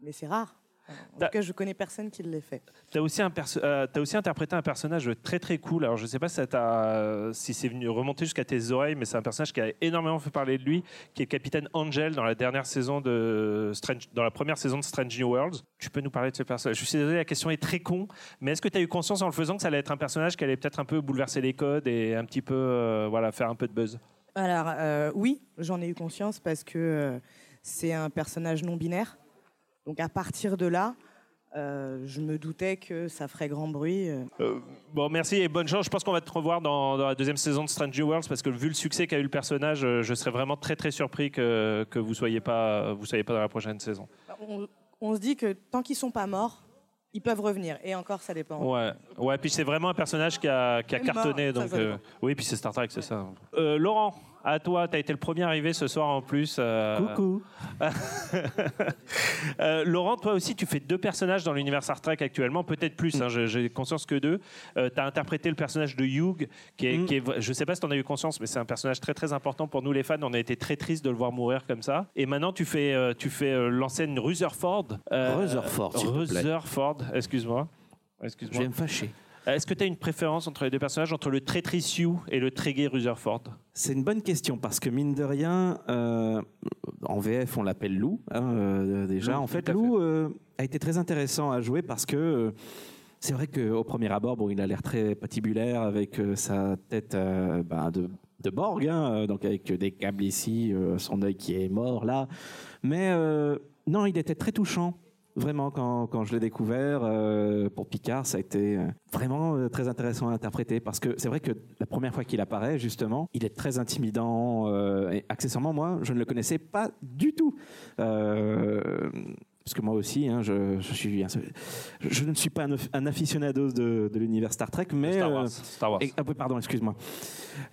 mais c'est rare. En tout cas, je connais personne qui l'ait fait. Tu as, euh, aussi interprété un personnage très très cool. Alors je sais pas si, c'est venu remonter jusqu'à tes oreilles, mais c'est un personnage qui a énormément fait parler de lui, qui est capitaine Angel dans la dernière saison de Strange, dans la première saison de Strange New Worlds. Tu peux nous parler de ce personnage Je suis désolé, la question est très con, mais est-ce que tu as eu conscience en le faisant que ça allait être un personnage qui allait peut-être un peu bouleverser les codes et un petit peu euh, voilà, faire un peu de buzz? Alors, euh, oui, j'en ai eu conscience parce que c'est un personnage non binaire. Donc, à partir de là, euh, je me doutais que ça ferait grand bruit. euh. Euh, bon, merci et bonne chance. Je pense qu'on va te revoir dans, dans la deuxième saison de Strange New Worlds parce que vu le succès qu'a eu le personnage, je serais vraiment très très surpris que, que vous soyez pas vous soyez pas dans la prochaine saison. On, on se dit que tant qu'ils sont pas morts, ils peuvent revenir. Et encore, ça dépend. Ouais, ouais. Puis c'est vraiment un personnage qui a, qui a cartonné. mort, Donc, euh, oui, puis c'est Star Trek, c'est ça. Euh, Laurent, à toi, tu as été le premier arrivé ce soir en plus. euh, Coucou. <laughs> Euh, Laurent, toi aussi, tu fais deux personnages dans l'univers Star Trek actuellement, peut-être plus, hein, j'ai conscience que deux. tu as interprété le personnage de Hugh, qui est, Mm. qui est- je sais pas si tu en as eu conscience, mais c'est un personnage très très important pour nous les fans. On a été très triste de le voir mourir comme ça. Et maintenant, tu fais, euh, tu fais euh, l'enseigne Rutherford. euh, Rutherford. Rutherford, excuse-moi. Je Excuse-moi. vais me fâcher. Est-ce que tu as une préférence entre les deux personnages, entre le traîtrice Hugh et le trégué Rutherford? C'est une bonne question parce que mine de rien, euh, en VF on l'appelle Lou hein, euh, déjà. En fait, Lou euh, a été très intéressant à jouer parce que euh, c'est vrai qu'au premier abord, bon, il a l'air très patibulaire avec euh, sa tête euh, ben, de, de Borg, hein, euh, donc avec des câbles ici, euh, son œil qui est mort là. Mais euh, non, il était très touchant. Vraiment, quand, quand je l'ai découvert euh, pour Picard, ça a été euh, vraiment euh, très intéressant à interpréter parce que c'est vrai que la première fois qu'il apparaît, justement, il est très intimidant. euh, et accessoirement, moi, je ne le connaissais pas du tout. Euh, parce que moi aussi, hein, je, je suis, je ne suis pas un, un aficionado de, de l'univers Star Trek, mais Star Wars, euh, Star Wars. et- ah pardon, excuse-moi.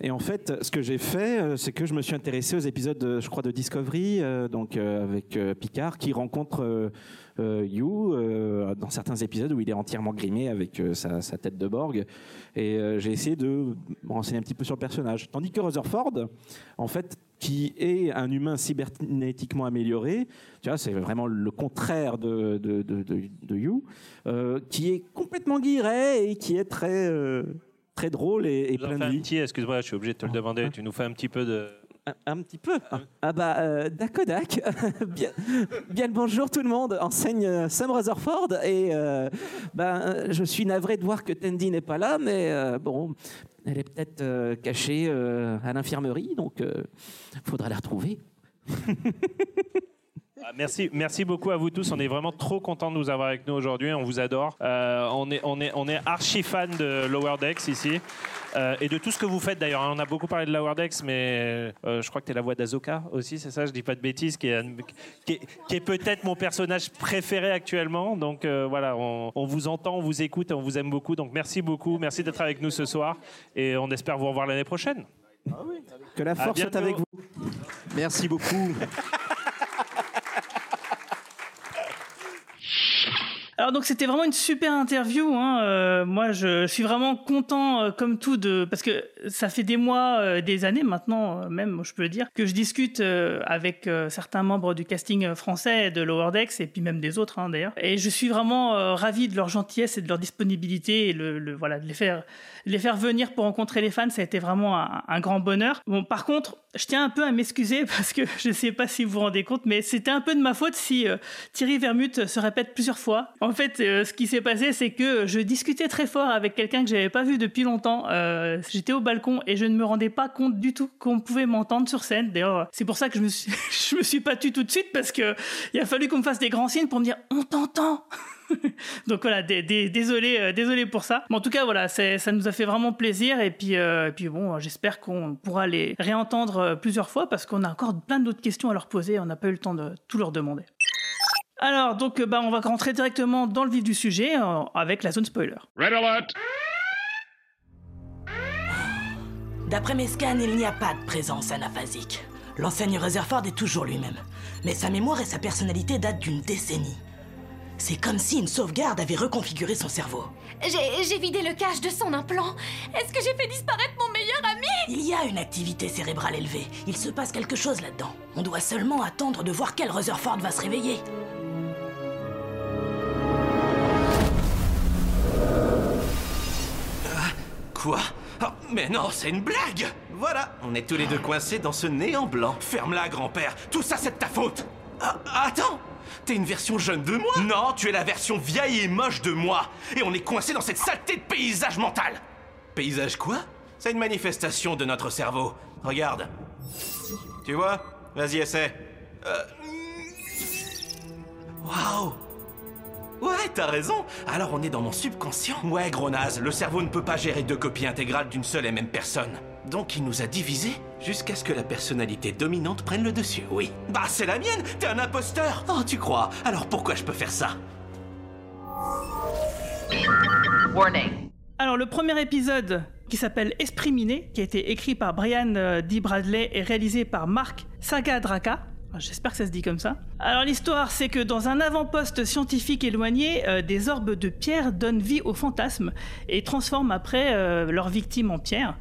Et en fait, ce que j'ai fait, c'est que je me suis intéressé aux épisodes, de- je crois, de Discovery, euh, donc euh, avec Picard, qui rencontre You euh, dans certains épisodes où il est entièrement grimé avec euh, sa, sa tête de Borg. Et euh, j'ai essayé de me renseigner un petit peu sur le personnage. Tandis que Rutherford, en fait, qui est un humain cybernétiquement amélioré, tu vois, c'est vraiment le contraire de, de, de, de- de You, euh, qui est complètement guiré et qui est très, euh, très drôle et, plein de vie. excuse-moi, je suis obligé de te le demander. Tu nous fais un petit peu de. Un, un petit peu. Ah bah, euh, Dakodak. <laughs> bien, bien le bonjour tout le monde. Enseigne euh, Sam Rutherford et euh, euh, je suis navré de voir que Tandy n'est pas là, mais euh, bon, elle est peut-être euh, cachée à l'infirmerie, donc il faudra la retrouver. <laughs> Ah, Merci, merci beaucoup à vous tous. On est vraiment trop contents de vous avoir avec nous aujourd'hui. On vous adore. Euh, on est, on est, on est archi fan de Lower Decks ici Euh, et de tout ce que vous faites d'ailleurs. On a beaucoup parlé de Lower Decks, mais euh, je crois que tu es la voix d'Azoka aussi, c'est ça? Je dis pas de bêtises, qui est, qui est, qui est peut-être mon personnage préféré actuellement. Donc euh, voilà, on, on vous entend, on vous écoute, on vous aime beaucoup. Donc merci beaucoup, merci d'être avec nous ce soir et on espère vous revoir l'année prochaine. Que la force soit avec vous. Merci beaucoup. Alors donc c'était vraiment une super interview. Hein. Euh, moi je suis vraiment content euh, comme tout de parce que ça fait des mois, euh, des années maintenant même, je peux le dire, que je discute avec certains membres du casting français de Lower Decks et puis même des autres hein, d'ailleurs. Et je suis vraiment ravi de leur gentillesse et de leur disponibilité et voilà de les faire les faire venir pour rencontrer les fans. Ça a été vraiment un, grand bonheur. Bon par contre je tiens un peu à m'excuser <laughs> parce que je sais pas si vous vous rendez compte, mais c'était un peu de ma faute si Thierry Vermut se répète plusieurs fois. Fait, euh, ce qui s'est passé, c'est que je discutais très fort avec quelqu'un que j'avais pas vu depuis longtemps. Euh, J'étais au balcon et je ne me rendais pas compte du tout qu'on pouvait m'entendre sur scène. D'ailleurs, c'est pour ça que je me suis, <laughs> je me suis pas tu tout de suite parce que il a fallu qu'on me fasse des grands signes pour me dire on t'entend. <laughs> Donc voilà, dé- dé- désolé, euh, désolé pour ça. Mais en tout cas, voilà, ça nous a fait vraiment plaisir. Et puis, et puis bon, j'espère qu'on pourra les réentendre plusieurs fois parce qu'on a encore plein d'autres questions à leur poser. On n'a pas eu le temps de tout leur demander. Alors, donc, euh, bah, on va rentrer directement dans le vif du sujet euh, avec la zone spoiler. Red alert! D'après mes scans, il n'y a pas de présence anaphasique. L'enseigne Rutherford est toujours lui-même. Mais sa mémoire et sa personnalité datent d'une décennie. C'est comme si une sauvegarde avait reconfiguré son cerveau. J'ai j'ai vidé le cache de son implant. Est-ce que j'ai fait disparaître mon meilleur ami? Il y a une activité cérébrale élevée. Il se passe quelque chose là-dedans. On doit seulement attendre de voir quel Rutherford va se réveiller. Quoi Oh, Mais non, c'est une blague Voilà, on est tous les deux coincés dans ce néant blanc. Ferme-la, grand-père. Tout ça, c'est de ta faute. Ah, attends T'es une version jeune de moi? Non, tu es la version vieille et moche de moi. Et on est coincé dans cette saleté de paysage mental. Paysage quoi? C'est une manifestation de notre cerveau. Regarde. Tu vois? Vas-y, essaie. Euh... Waouh Ouais, t'as raison. Alors on est dans mon subconscient. Ouais, gros naze, le cerveau ne peut pas gérer deux copies intégrales d'une seule et même personne. Donc il nous a divisés jusqu'à ce que la personnalité dominante prenne le dessus, oui. Bah c'est la mienne, t'es un imposteur Oh, tu crois Alors pourquoi je peux faire ça? Warning. Alors, le premier épisode qui s'appelle Esprit miné, qui a été écrit par Brian euh, D. Bradley et réalisé par Mark Sagadraka. J'espère que ça se dit comme ça. Alors l'histoire, c'est que dans un avant-poste scientifique éloigné, euh, des orbes de pierre donnent vie aux fantasmes et transforment après euh, leurs victimes en pierre.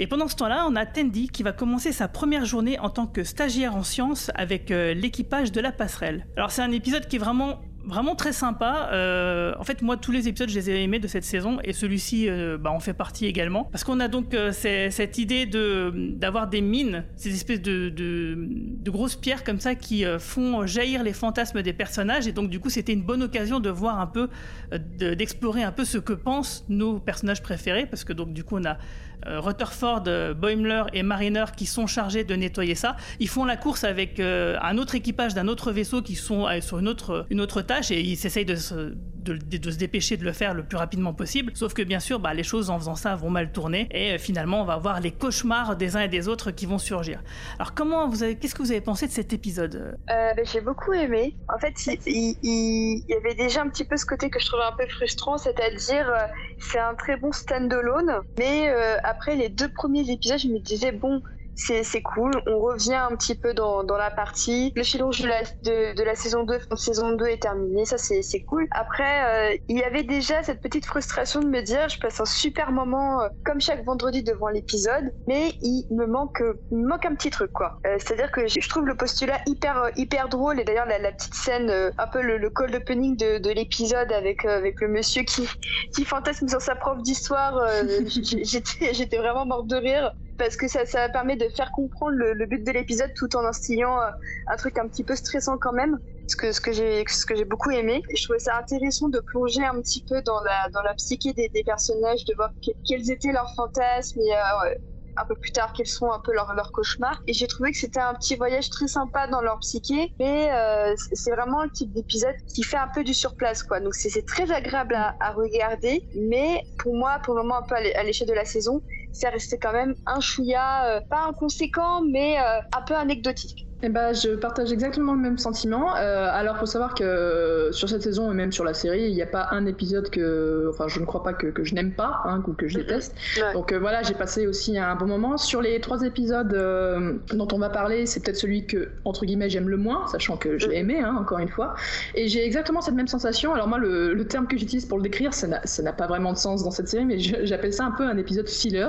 Et pendant ce temps-là, on a Tandy qui va commencer sa première journée en tant que stagiaire en sciences avec euh, l'équipage de la passerelle. Alors c'est un épisode qui est vraiment vraiment très sympa. Euh, en fait, moi, tous les épisodes, je les ai aimés de cette saison, et celui-ci, euh, bah, en fait partie également, parce qu'on a donc euh, cette idée de d'avoir des mines, ces espèces de, de, de grosses pierres comme ça qui euh, font jaillir les fantasmes des personnages, et donc du coup, c'était une bonne occasion de voir un peu, de- d'explorer un peu ce que pensent nos personnages préférés, parce que donc du coup, on a Rutherford, euh, Boimler et Mariner qui sont chargés de nettoyer ça. Ils font la course avec euh, un autre équipage d'un autre vaisseau qui sont euh, sur une autre, une autre tâche et ils essayent de se, de, se dépêcher de le faire le plus rapidement possible. Sauf que bien sûr, bah, les choses en faisant ça vont mal tourner et euh, finalement, on va voir les cauchemars des uns et des autres qui vont surgir. Alors, comment vous avez, qu'est-ce que vous avez pensé de cet épisode? Euh, ben, j'ai beaucoup aimé. En fait, il, y avait déjà un petit peu ce côté que je trouvais un peu frustrant, c'est-à-dire euh, c'est un très bon stand-alone, mais euh, après les deux premiers épisodes, je me disais bon, c'est c'est cool. On revient un petit peu dans, dans la partie. Le fil rouge de la, de, de la saison 2, saison 2 est terminé, ça c'est c'est cool. Après, euh, il y avait déjà cette petite frustration de me dire, je passe un super moment euh, comme chaque vendredi devant l'épisode, mais il me manque, il me manque un petit truc quoi. Euh, C'est-à-dire que je trouve le postulat hyper euh, hyper drôle et d'ailleurs la, la petite scène, euh, un peu le, le cold opening de, de l'épisode avec euh, avec le monsieur qui qui fantasme sur sa prof d'histoire, <laughs> j'étais j'étais vraiment morte de rire parce que ça, ça permet de faire comprendre le, but de l'épisode tout en instillant euh, un truc un petit peu stressant quand même ce que ce que j'ai ce que j'ai beaucoup aimé. Je trouvais ça intéressant de plonger un petit peu dans la dans la psyché des, personnages de voir que- quels étaient leurs fantasmes et euh, un peu plus tard quels sont un peu leurs leurs cauchemars. Et j'ai trouvé que c'était un petit voyage très sympa dans leur psyché mais euh, c'est- vraiment le type d'épisode qui fait un peu du surplace quoi. Donc c'est très agréable à, regarder mais pour moi pour le moment un peu à l'échelle de la saison c'est resté quand même un chouïa euh, pas inconséquent mais euh, un peu anecdotique Eh ben, je partage exactement le même sentiment. Euh, alors, faut savoir que euh, sur cette saison et même sur la série, il n'y a pas un épisode que, enfin, je ne crois pas que, que je n'aime pas hein, ou que je déteste. Donc euh, voilà, j'ai passé aussi un bon moment. Sur les trois épisodes euh, dont on va parler, c'est peut-être celui que entre guillemets j'aime le moins, sachant que je l'ai aimé, hein, encore une fois. Et j'ai exactement cette même sensation. Alors moi, le, le terme que j'utilise pour le décrire, ça n'a pas vraiment de sens dans cette série, mais j'appelle ça un peu un épisode filler.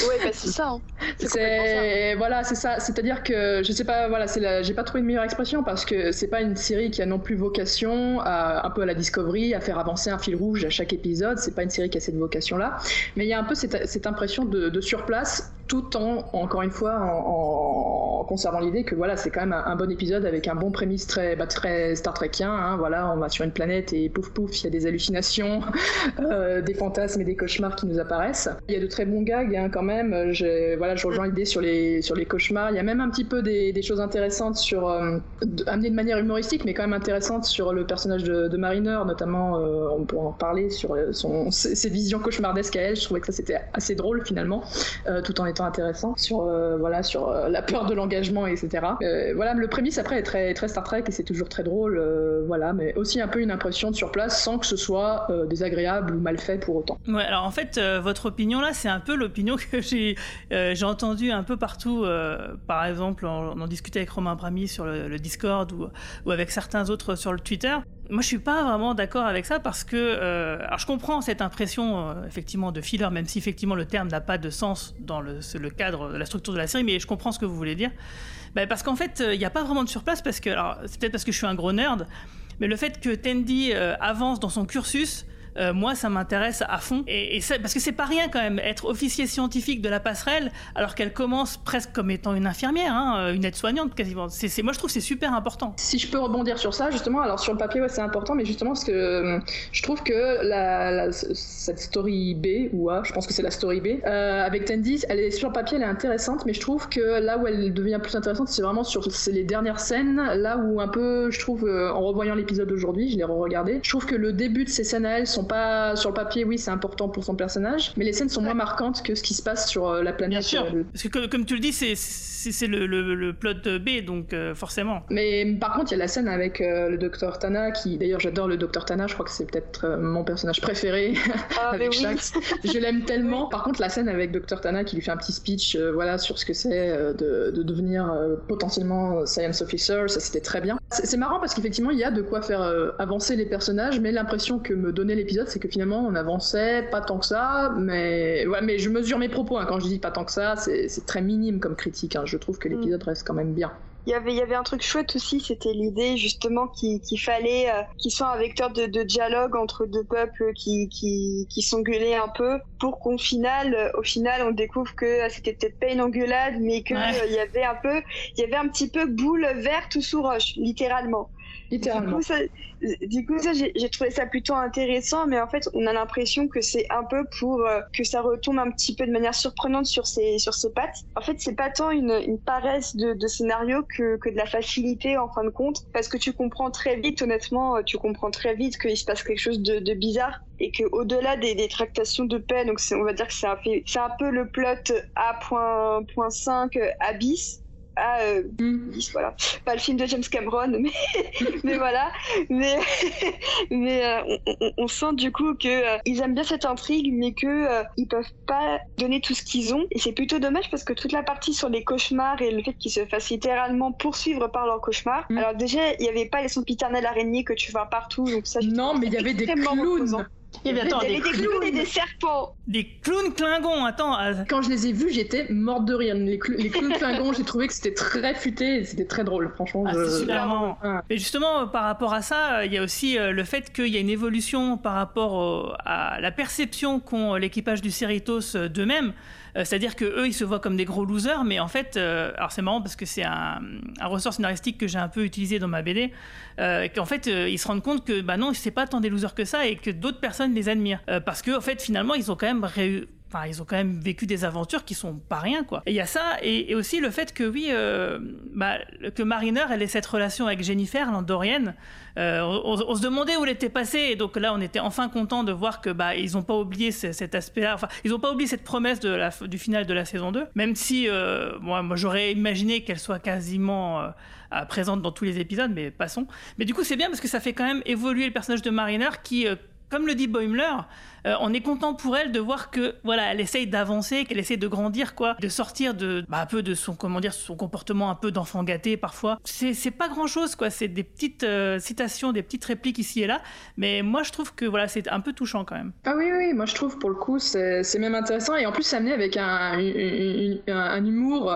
Ouais, bah c'est ça. hein. C'est voilà, c'est ça. C'est-à-dire que je sais pas, voilà, c'est la... j'ai pas trouvé une meilleure expression parce que c'est pas une série qui a non plus vocation à un peu à la Discovery à faire avancer un fil rouge à chaque épisode. C'est pas une série qui a cette vocation-là, mais il y a un peu cette, cette impression de, de surplace tout en encore une fois en, conservant l'idée que voilà, c'est quand même un, bon épisode avec un bon prémisse très bah, très Star Trekien. Hein, voilà, on va sur une planète et pouf pouf, il y a des hallucinations, <laughs> euh, des fantasmes et des cauchemars qui nous apparaissent. Il y a de très bons gags hein, quand même. Je, voilà, je rejoins l'idée sur les, sur les cauchemars. Il y a même un petit peu des, choses intéressantes sur, euh, amenées de manière humoristique, mais quand même intéressantes sur le personnage de, Mariner, notamment, euh, on peut en parler sur son, ses, ses visions cauchemardesques à elle. Je trouvais que ça c'était assez drôle finalement, euh, tout en étant intéressant sur, euh, voilà, sur euh, la peur de l'engagement, etc. Euh, voilà, le prémisse après est très, très Star Trek et c'est toujours très drôle, voilà, mais aussi un peu une impression de surplace sans que ce soit désagréable ou mal fait pour autant. Ouais, alors en fait, votre opinion là, c'est un peu l'opinion <laughs> que j'ai j'ai entendue un peu partout. par exemple, on, en discutait avec Romain Brami sur le, Discord ou avec certains autres sur le Twitter. Moi, je suis pas vraiment d'accord avec ça parce que, euh, alors je comprends cette impression euh, effectivement de filler, même si effectivement le terme n'a pas de sens dans le, cadre de la structure de la série, mais je comprends ce que vous voulez dire. Ben, parce qu'en fait, il n'y a pas vraiment de surplace parce que, alors c'est peut-être parce que je suis un gros nerd, mais le fait que Tandy euh, avance dans son cursus, euh, moi, ça m'intéresse à fond. Et, parce que c'est pas rien quand même, être officier scientifique de la passerelle, alors qu'elle commence presque comme étant une infirmière, hein, euh, une aide-soignante quasiment. C'est, moi, je trouve c'est super important. Si je peux rebondir sur ça, justement, alors sur le papier, ouais, c'est important, mais justement, parce que euh, je trouve que la, cette story B, ou A, je pense que c'est la story B, avec Tandy, elle est sur le papier, elle est intéressante, mais je trouve que là où elle devient plus intéressante, c'est vraiment sur les dernières scènes, là où un peu, je trouve, en revoyant l'épisode d'aujourd'hui, je l'ai re-regardé, je trouve que le début de ces scènes à elle sont pas sur le papier, oui, c'est important pour son personnage, mais les scènes sont moins marquantes que ce qui se passe sur euh, la planète. Bien sûr. euh, Parce que comme, comme tu le dis, c'est, c'est, le, le- le plot B, donc euh, forcément. Mais par contre, il y a la scène avec euh, le docteur Tana, qui d'ailleurs j'adore le docteur Tana, je crois que c'est peut-être euh, mon personnage préféré <laughs> Ah, avec oui. Shax. Je l'aime <laughs> tellement. Par contre, la scène avec docteur Tana qui lui fait un petit speech euh, voilà, sur ce que c'est euh, de, de devenir euh, potentiellement science officer, ça c'était très bien. C'est c'est marrant parce qu'effectivement, il y a de quoi faire euh, avancer les personnages, mais l'impression que me donnait l'épisode, c'est que finalement on avançait pas tant que ça, mais, ouais, mais je mesure mes propos. hein. Quand je dis pas tant que ça, c'est très minime comme critique. hein. Je trouve que l'épisode reste quand même bien. Il y avait, il y avait un truc chouette aussi, c'était l'idée justement qu'il qu'il fallait euh, qu'il soit un vecteur de, de dialogue entre deux peuples qui, qui, qui s'engueulaient un peu pour qu'au final, euh, au final, on découvre que euh, c'était peut-être pas une engueulade, mais que Ouais. euh, il y avait un peu, il y avait un petit peu boule verte ou sous roche, littéralement. Littéralement. Du coup, ça, j'ai trouvé ça plutôt intéressant, mais en fait, on a l'impression que c'est un peu pour euh, que ça retombe un petit peu de manière surprenante sur ses, sur ses pattes. En fait, c'est pas tant une, une paresse de, de scénario que, que de la facilité en fin de compte, parce que tu comprends très vite, honnêtement, euh, tu comprends très vite qu'il se passe quelque chose de, de bizarre et que au-delà des, des tractations de paix, donc on va dire que c'est un, un peu le plot A.5 Abyss. Ah, euh, voilà. Pas le film de James Cameron, mais, <laughs> mais voilà. Mais, <laughs> mais euh, on, sent du coup que euh, ils aiment bien cette intrigue, mais euh, ils peuvent pas donner tout ce qu'ils ont. Et c'est plutôt dommage parce que toute la partie sur les cauchemars et le fait qu'ils se fassent littéralement poursuivre par leurs cauchemars. Mm. Alors déjà, il y avait pas les sempiternelles araignées que tu vois partout, donc ça. Non, mais il y avait des clowns. Il y avait, attends, Il y avait des des clowns et des serpents. Des clowns Klingons, attends. ah, Quand je les ai vus, j'étais morte de rire. Les, clowns Klingons, j'ai trouvé que c'était très futé et c'était très drôle, franchement. Ah, je- c'est super marrant. Mais justement, euh, par rapport à ça, euh, il y a aussi euh, le fait qu'il y a une évolution par rapport au- à la perception qu'ont l'équipage du Cerritos d'eux-mêmes. Euh, C'est-à-dire que eux, ils se voient comme des gros losers, mais en fait, euh, alors c'est marrant parce que c'est un, ressort scénaristique que j'ai un peu utilisé dans ma BD, euh, qu'en fait, ils se rendent compte que bah non, c'est pas tant des losers que ça et que d'autres personnes les admirent. Parce que, en fait, finalement, ils ont quand même réussi. Enfin, ils ont quand même vécu des aventures qui sont pas rien, quoi. Et il y a ça, et, aussi le fait que, oui, euh, bah, que Mariner, elle ait cette relation avec Jennifer, l'Andorienne. Euh, on, se demandait où elle était passée, et donc là, on était enfin content de voir que bah, ils ont pas oublié ce- cet aspect-là. Enfin, ils ont pas oublié cette promesse du final de la saison 2, même si euh, moi, moi j'aurais imaginé qu'elle soit quasiment présente dans tous les épisodes, mais passons. Mais du coup, c'est bien parce que ça fait quand même évoluer le personnage de Mariner qui, comme le dit Boimler, euh, on est content pour elle de voir que voilà, elle essaye d'avancer, qu'elle essaye de grandir, quoi, de sortir de bah, un peu de son comment dire son comportement un peu d'enfant gâté parfois. C'est pas grand chose, quoi. C'est des petites euh, citations, des petites répliques ici et là, mais moi je trouve que voilà, c'est un peu touchant quand même. Ah oui, oui, moi je trouve pour le coup c'est même intéressant et en plus c'est amené avec un, un humour,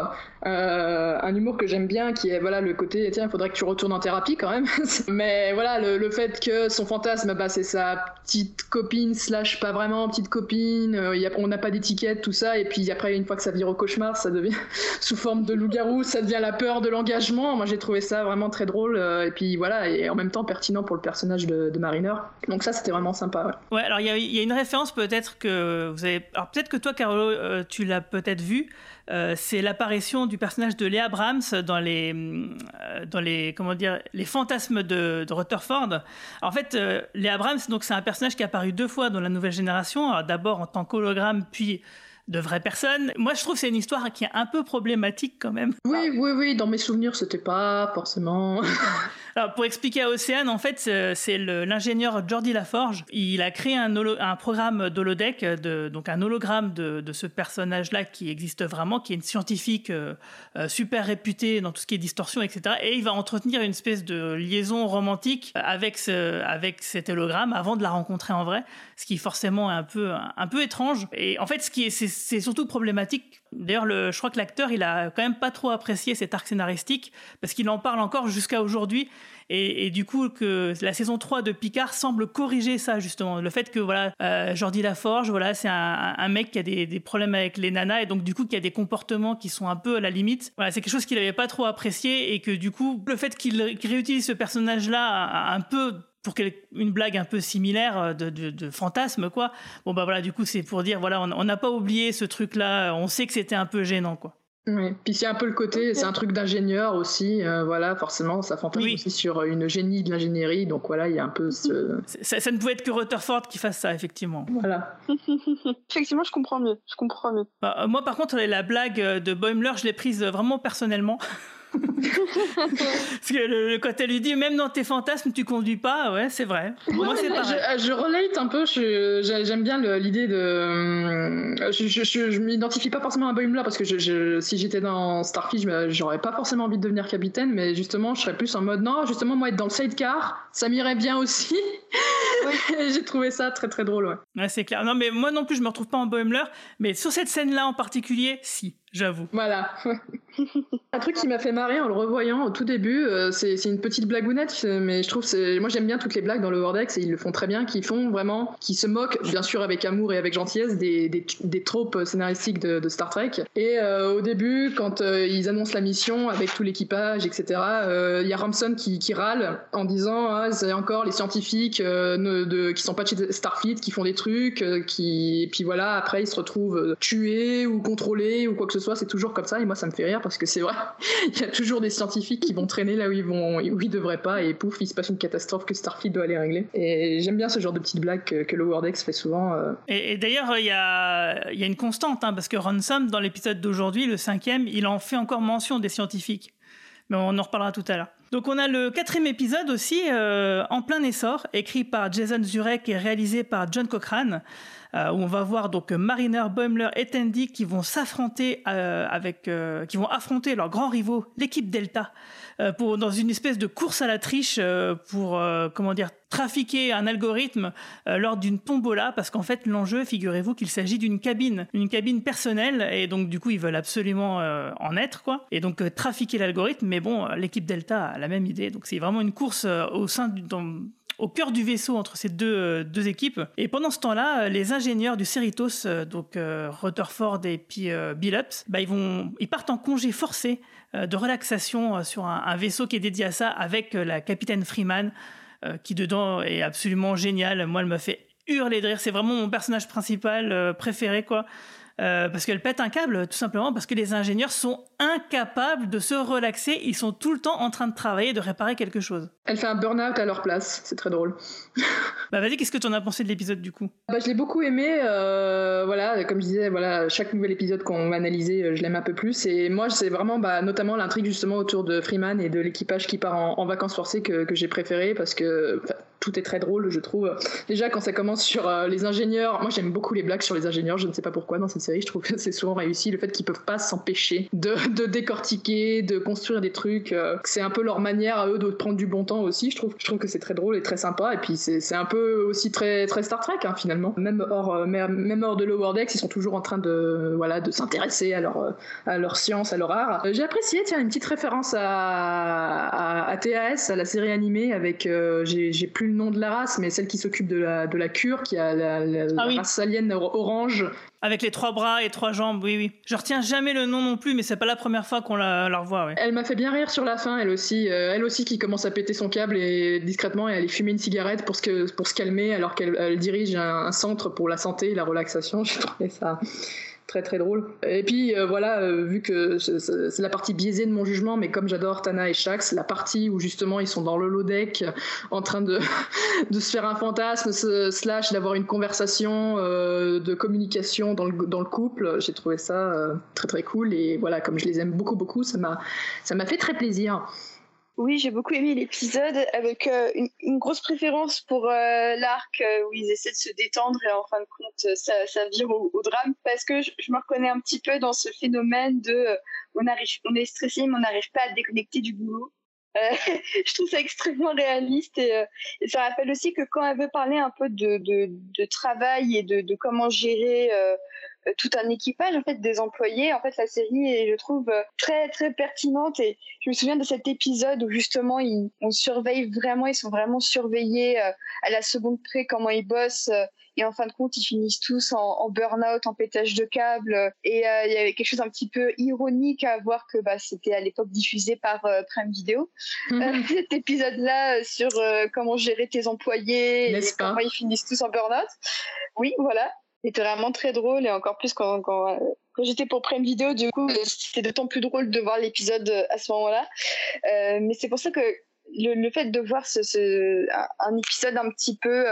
euh, un humour que j'aime bien qui est voilà le côté tiens il faudrait que tu retournes en thérapie quand même. <laughs> Mais voilà le, le fait que son fantasme bah, c'est sa petite copine slash pas vraiment petite copine, euh, on n'a pas d'étiquette tout ça et puis après une fois que ça vire au cauchemar ça devient <laughs> sous forme de loup-garou, ça devient la peur de l'engagement. Moi j'ai trouvé ça vraiment très drôle euh, et puis voilà et en même temps pertinent pour le personnage de, Mariner. Donc ça c'était vraiment sympa. ouais. Alors il y, a- une référence peut-être que vous avez. Alors peut-être que toi, Carolo, euh, tu l'as peut-être vu. Euh, c'est l'apparition du personnage de Léa Brahms dans les, euh, dans les, comment dire, les fantasmes de, Rutherford. En fait, euh, Léa Brahms, donc c'est un personnage qui est apparu deux fois dans la nouvelle génération. D'abord en tant qu'hologramme, puis de vraie personne. Moi, je trouve que c'est une histoire qui est un peu problématique quand même. Oui, oui, oui, dans mes souvenirs, c'était pas forcément. Alors, pour expliquer à Océane, en fait, c'est c'est l'ingénieur Jordi Laforge. Il a créé un, programme d'holodeck, de, donc un hologramme de, ce personnage-là qui existe vraiment, qui est une scientifique euh, euh, super réputée dans tout ce qui est distorsion, etc. Et il va entretenir une espèce de liaison romantique avec, ce, avec cet hologramme avant de la rencontrer en vrai, ce qui forcément est un peu, un, peu étrange. Et en fait, ce qui est, c'est, surtout problématique. D'ailleurs, le- je crois que l'acteur, il a quand même pas trop apprécié cet arc scénaristique parce qu'il en parle encore jusqu'à aujourd'hui. Et, du coup, que la saison 3 de Picard semble corriger ça, justement. Le fait que, voilà, euh, Jordi Laforge, voilà, c'est un, mec qui a des, problèmes avec les nanas et donc, du coup, qui a des comportements qui sont un peu à la limite. Voilà, c'est quelque chose qu'il n'avait pas trop apprécié et que, du coup, le fait qu'il réutilise ce personnage-là un peu pour une blague un peu similaire euh, de, de, fantasme quoi bon bah voilà du coup c'est pour dire voilà on n'a pas oublié ce truc là on sait que c'était un peu gênant quoi Oui, puis c'est un peu le côté, c'est un truc d'ingénieur aussi, euh, voilà, forcément, ça fantasme aussi sur une génie de l'ingénierie, donc voilà, il y a un peu ce... <laughs> ça, ça ne pouvait être que Rutherford qui fasse ça effectivement Voilà. <laughs> Effectivement, je comprends mieux. Je comprends mieux. Bah, euh, moi, par contre, la blague euh, de Boimler, je l'ai prise euh, vraiment personnellement. <laughs> <laughs> Parce que le- quand elle lui dit, même dans tes fantasmes, tu conduis pas, ouais, c'est vrai. Moi, c'est pareil. je, je relate un peu, j'aime bien l'idée de. euh, Je, je, je, m'identifie pas forcément à Boimler parce que si j'étais dans Starfish, je- j'aurais pas forcément envie de devenir capitaine, mais justement, je serais plus en mode non, justement, moi être dans le sidecar, ça m'irait bien aussi. <laughs> <laughs> J'ai trouvé ça très très drôle, ouais. Ouais, c'est clair. Non, mais moi non plus, je me retrouve pas en Boimler, mais sur cette scène-là en particulier, si, j'avoue. Voilà. <laughs> Un truc qui m'a fait marrer en le revoyant au tout début, euh, c'est une petite blagounette, mais je trouve c'est moi j'aime bien toutes les blagues dans le Vortex et ils le font très bien, qui font vraiment, qui se moquent bien sûr avec amour et avec gentillesse des, des, des tropes scénaristiques de, de Star Trek. Et euh, au début, quand euh, ils annoncent la mission avec tout l'équipage, etc., il y a Ramson qui, qui râle en disant ah, c'est encore les scientifiques ne- de, qui sont pas chez Starfleet qui font des trucs, euh, qui et puis voilà après ils se retrouvent euh, tués ou contrôlés ou quoi que ce soit, c'est toujours comme ça. Et moi, ça me fait rire parce que c'est vrai, <laughs> il y a toujours des scientifiques qui vont traîner là où ils vont, où ils devraient pas, et pouf, il se passe une catastrophe que Starfleet doit aller régler. Et j'aime bien ce genre de petites blagues que, que le Wordex fait souvent. euh. Et, d'ailleurs, il y a, y a une constante, hein, parce que Ransom, dans l'épisode d'aujourd'hui, le cinquième, il en fait encore mention des scientifiques. Mais on en reparlera tout à l'heure. Donc on a le quatrième épisode aussi, euh, en plein essor, écrit par Jason Zurek et réalisé par John Cochrane, euh, où on va voir donc Mariner, Boimler et Tandy qui vont s'affronter euh, euh, qui vont affronter leurs grands rivaux, l'équipe Delta, pour dans une espèce de course à la triche euh, pour euh, comment dire trafiquer un algorithme euh, lors d'une tombola parce qu'en fait l'enjeu figurez-vous qu'il s'agit d'une cabine une cabine personnelle et donc du coup ils veulent absolument euh, en être quoi. Et donc euh, trafiquer l'algorithme mais bon euh, l'équipe Delta a la même idée. Donc c'est vraiment une course euh, au sein du au cœur du vaisseau entre ces deux, euh, deux équipes. Et pendant ce temps-là, euh, les ingénieurs du Cerritos, euh, donc Rutherford et puis Billups, bah, ils, vont, ils partent en congé forcé de relaxation sur un, vaisseau qui est dédié à ça avec la capitaine Freeman, qui dedans est absolument géniale. Moi, elle me fait hurler de rire. C'est vraiment mon personnage principal préféré, quoi. Parce qu'elle pète un câble, tout simplement parce que les ingénieurs sont incapables de se relaxer. Ils sont tout le temps en train de travailler, de réparer quelque chose. Elle fait un burn-out à leur place, c'est très drôle. <laughs> Bah vas-y, qu'est-ce que tu en as pensé de l'épisode du coup? Bah, je l'ai beaucoup aimé. euh, voilà, comme je disais, voilà, chaque nouvel épisode qu'on va analyser, euh, je l'aime un peu plus. Et moi, c'est vraiment, bah, notamment l'intrigue justement autour de Freeman et de l'équipage qui part en, en vacances forcées que, que j'ai préféré parce que tout est très drôle, je trouve. Déjà, quand ça commence sur euh, les ingénieurs, moi j'aime beaucoup les blagues sur les ingénieurs. Je ne sais pas pourquoi dans cette série, je trouve que c'est souvent réussi. Le fait qu'ils peuvent pas s'empêcher de, de décortiquer, de construire des trucs. euh, c'est un peu leur manière à eux de prendre du bon temps aussi. Je trouve, je trouve que c'est très drôle et très sympa. Et puis c'est un peu aussi très, très Star Trek hein, finalement. Même hors, euh, même hors de Lower Decks, ils sont toujours en train de, voilà, de s'intéresser à leur, à leur science, à leur art. Euh, J'ai apprécié, tiens, une petite référence à, à, à TAS, à la série animée avec, euh, j'ai plus le nom de la race, mais celle qui s'occupe de la, de la cure, qui a la, la- la Ah oui. race alien or- orange. Avec les trois bras et trois jambes, oui, oui. Je retiens jamais le nom non plus, mais c'est pas la première fois qu'on la, revoit, ouais. Elle m'a fait bien rire sur la fin, elle aussi. Euh, elle aussi qui commence à péter son câble et discrètement et aller fumer une cigarette pour se, calmer alors qu'elle elle dirige un, un centre pour la santé et la relaxation. <laughs> J'ai trouvé ça très très drôle. Et puis euh, voilà, euh, vu que c'est- la partie biaisée de mon jugement, mais comme j'adore Tana et Shax, la partie où justement ils sont dans le low-deck euh, en train de, <laughs> de se faire un fantasme slash d'avoir une conversation de communication dans le, dans le couple, j'ai trouvé ça très très cool et voilà, comme je les aime beaucoup beaucoup, ça m'a fait très plaisir. Oui, j'ai beaucoup aimé l'épisode avec euh, une, grosse préférence pour euh, l'arc euh, où ils essaient de se détendre et en fin de compte ça, vire au, drame parce que je, me reconnais un petit peu dans ce phénomène de on arrive, on est stressé mais on n'arrive pas à déconnecter du boulot. <laughs> Je trouve ça extrêmement réaliste et, et ça rappelle aussi que quand elle veut parler un peu de, de, travail et de, comment gérer tout un équipage en fait des employés. En fait la série est je trouve euh, très très pertinente. Et je me souviens de cet épisode où justement ils, on surveille vraiment ils sont vraiment surveillés euh, à la seconde près comment ils bossent euh, et en fin de compte ils finissent tous en, en burn-out en pétage de câbles euh, et euh, il y avait quelque chose un petit peu ironique à voir que bah, c'était à l'époque diffusé par euh, Prime Video. Euh, <laughs> cet épisode là sur euh, comment gérer tes employés et comment ils finissent tous en burn-out. Oui voilà c'était vraiment très drôle et encore plus quand, quand, euh, quand j'étais pour Prime Video, du coup, euh, c'était d'autant plus drôle de voir l'épisode euh, à ce moment-là. Euh, mais c'est pour ça que le, le fait de voir ce, ce, un, épisode un petit peu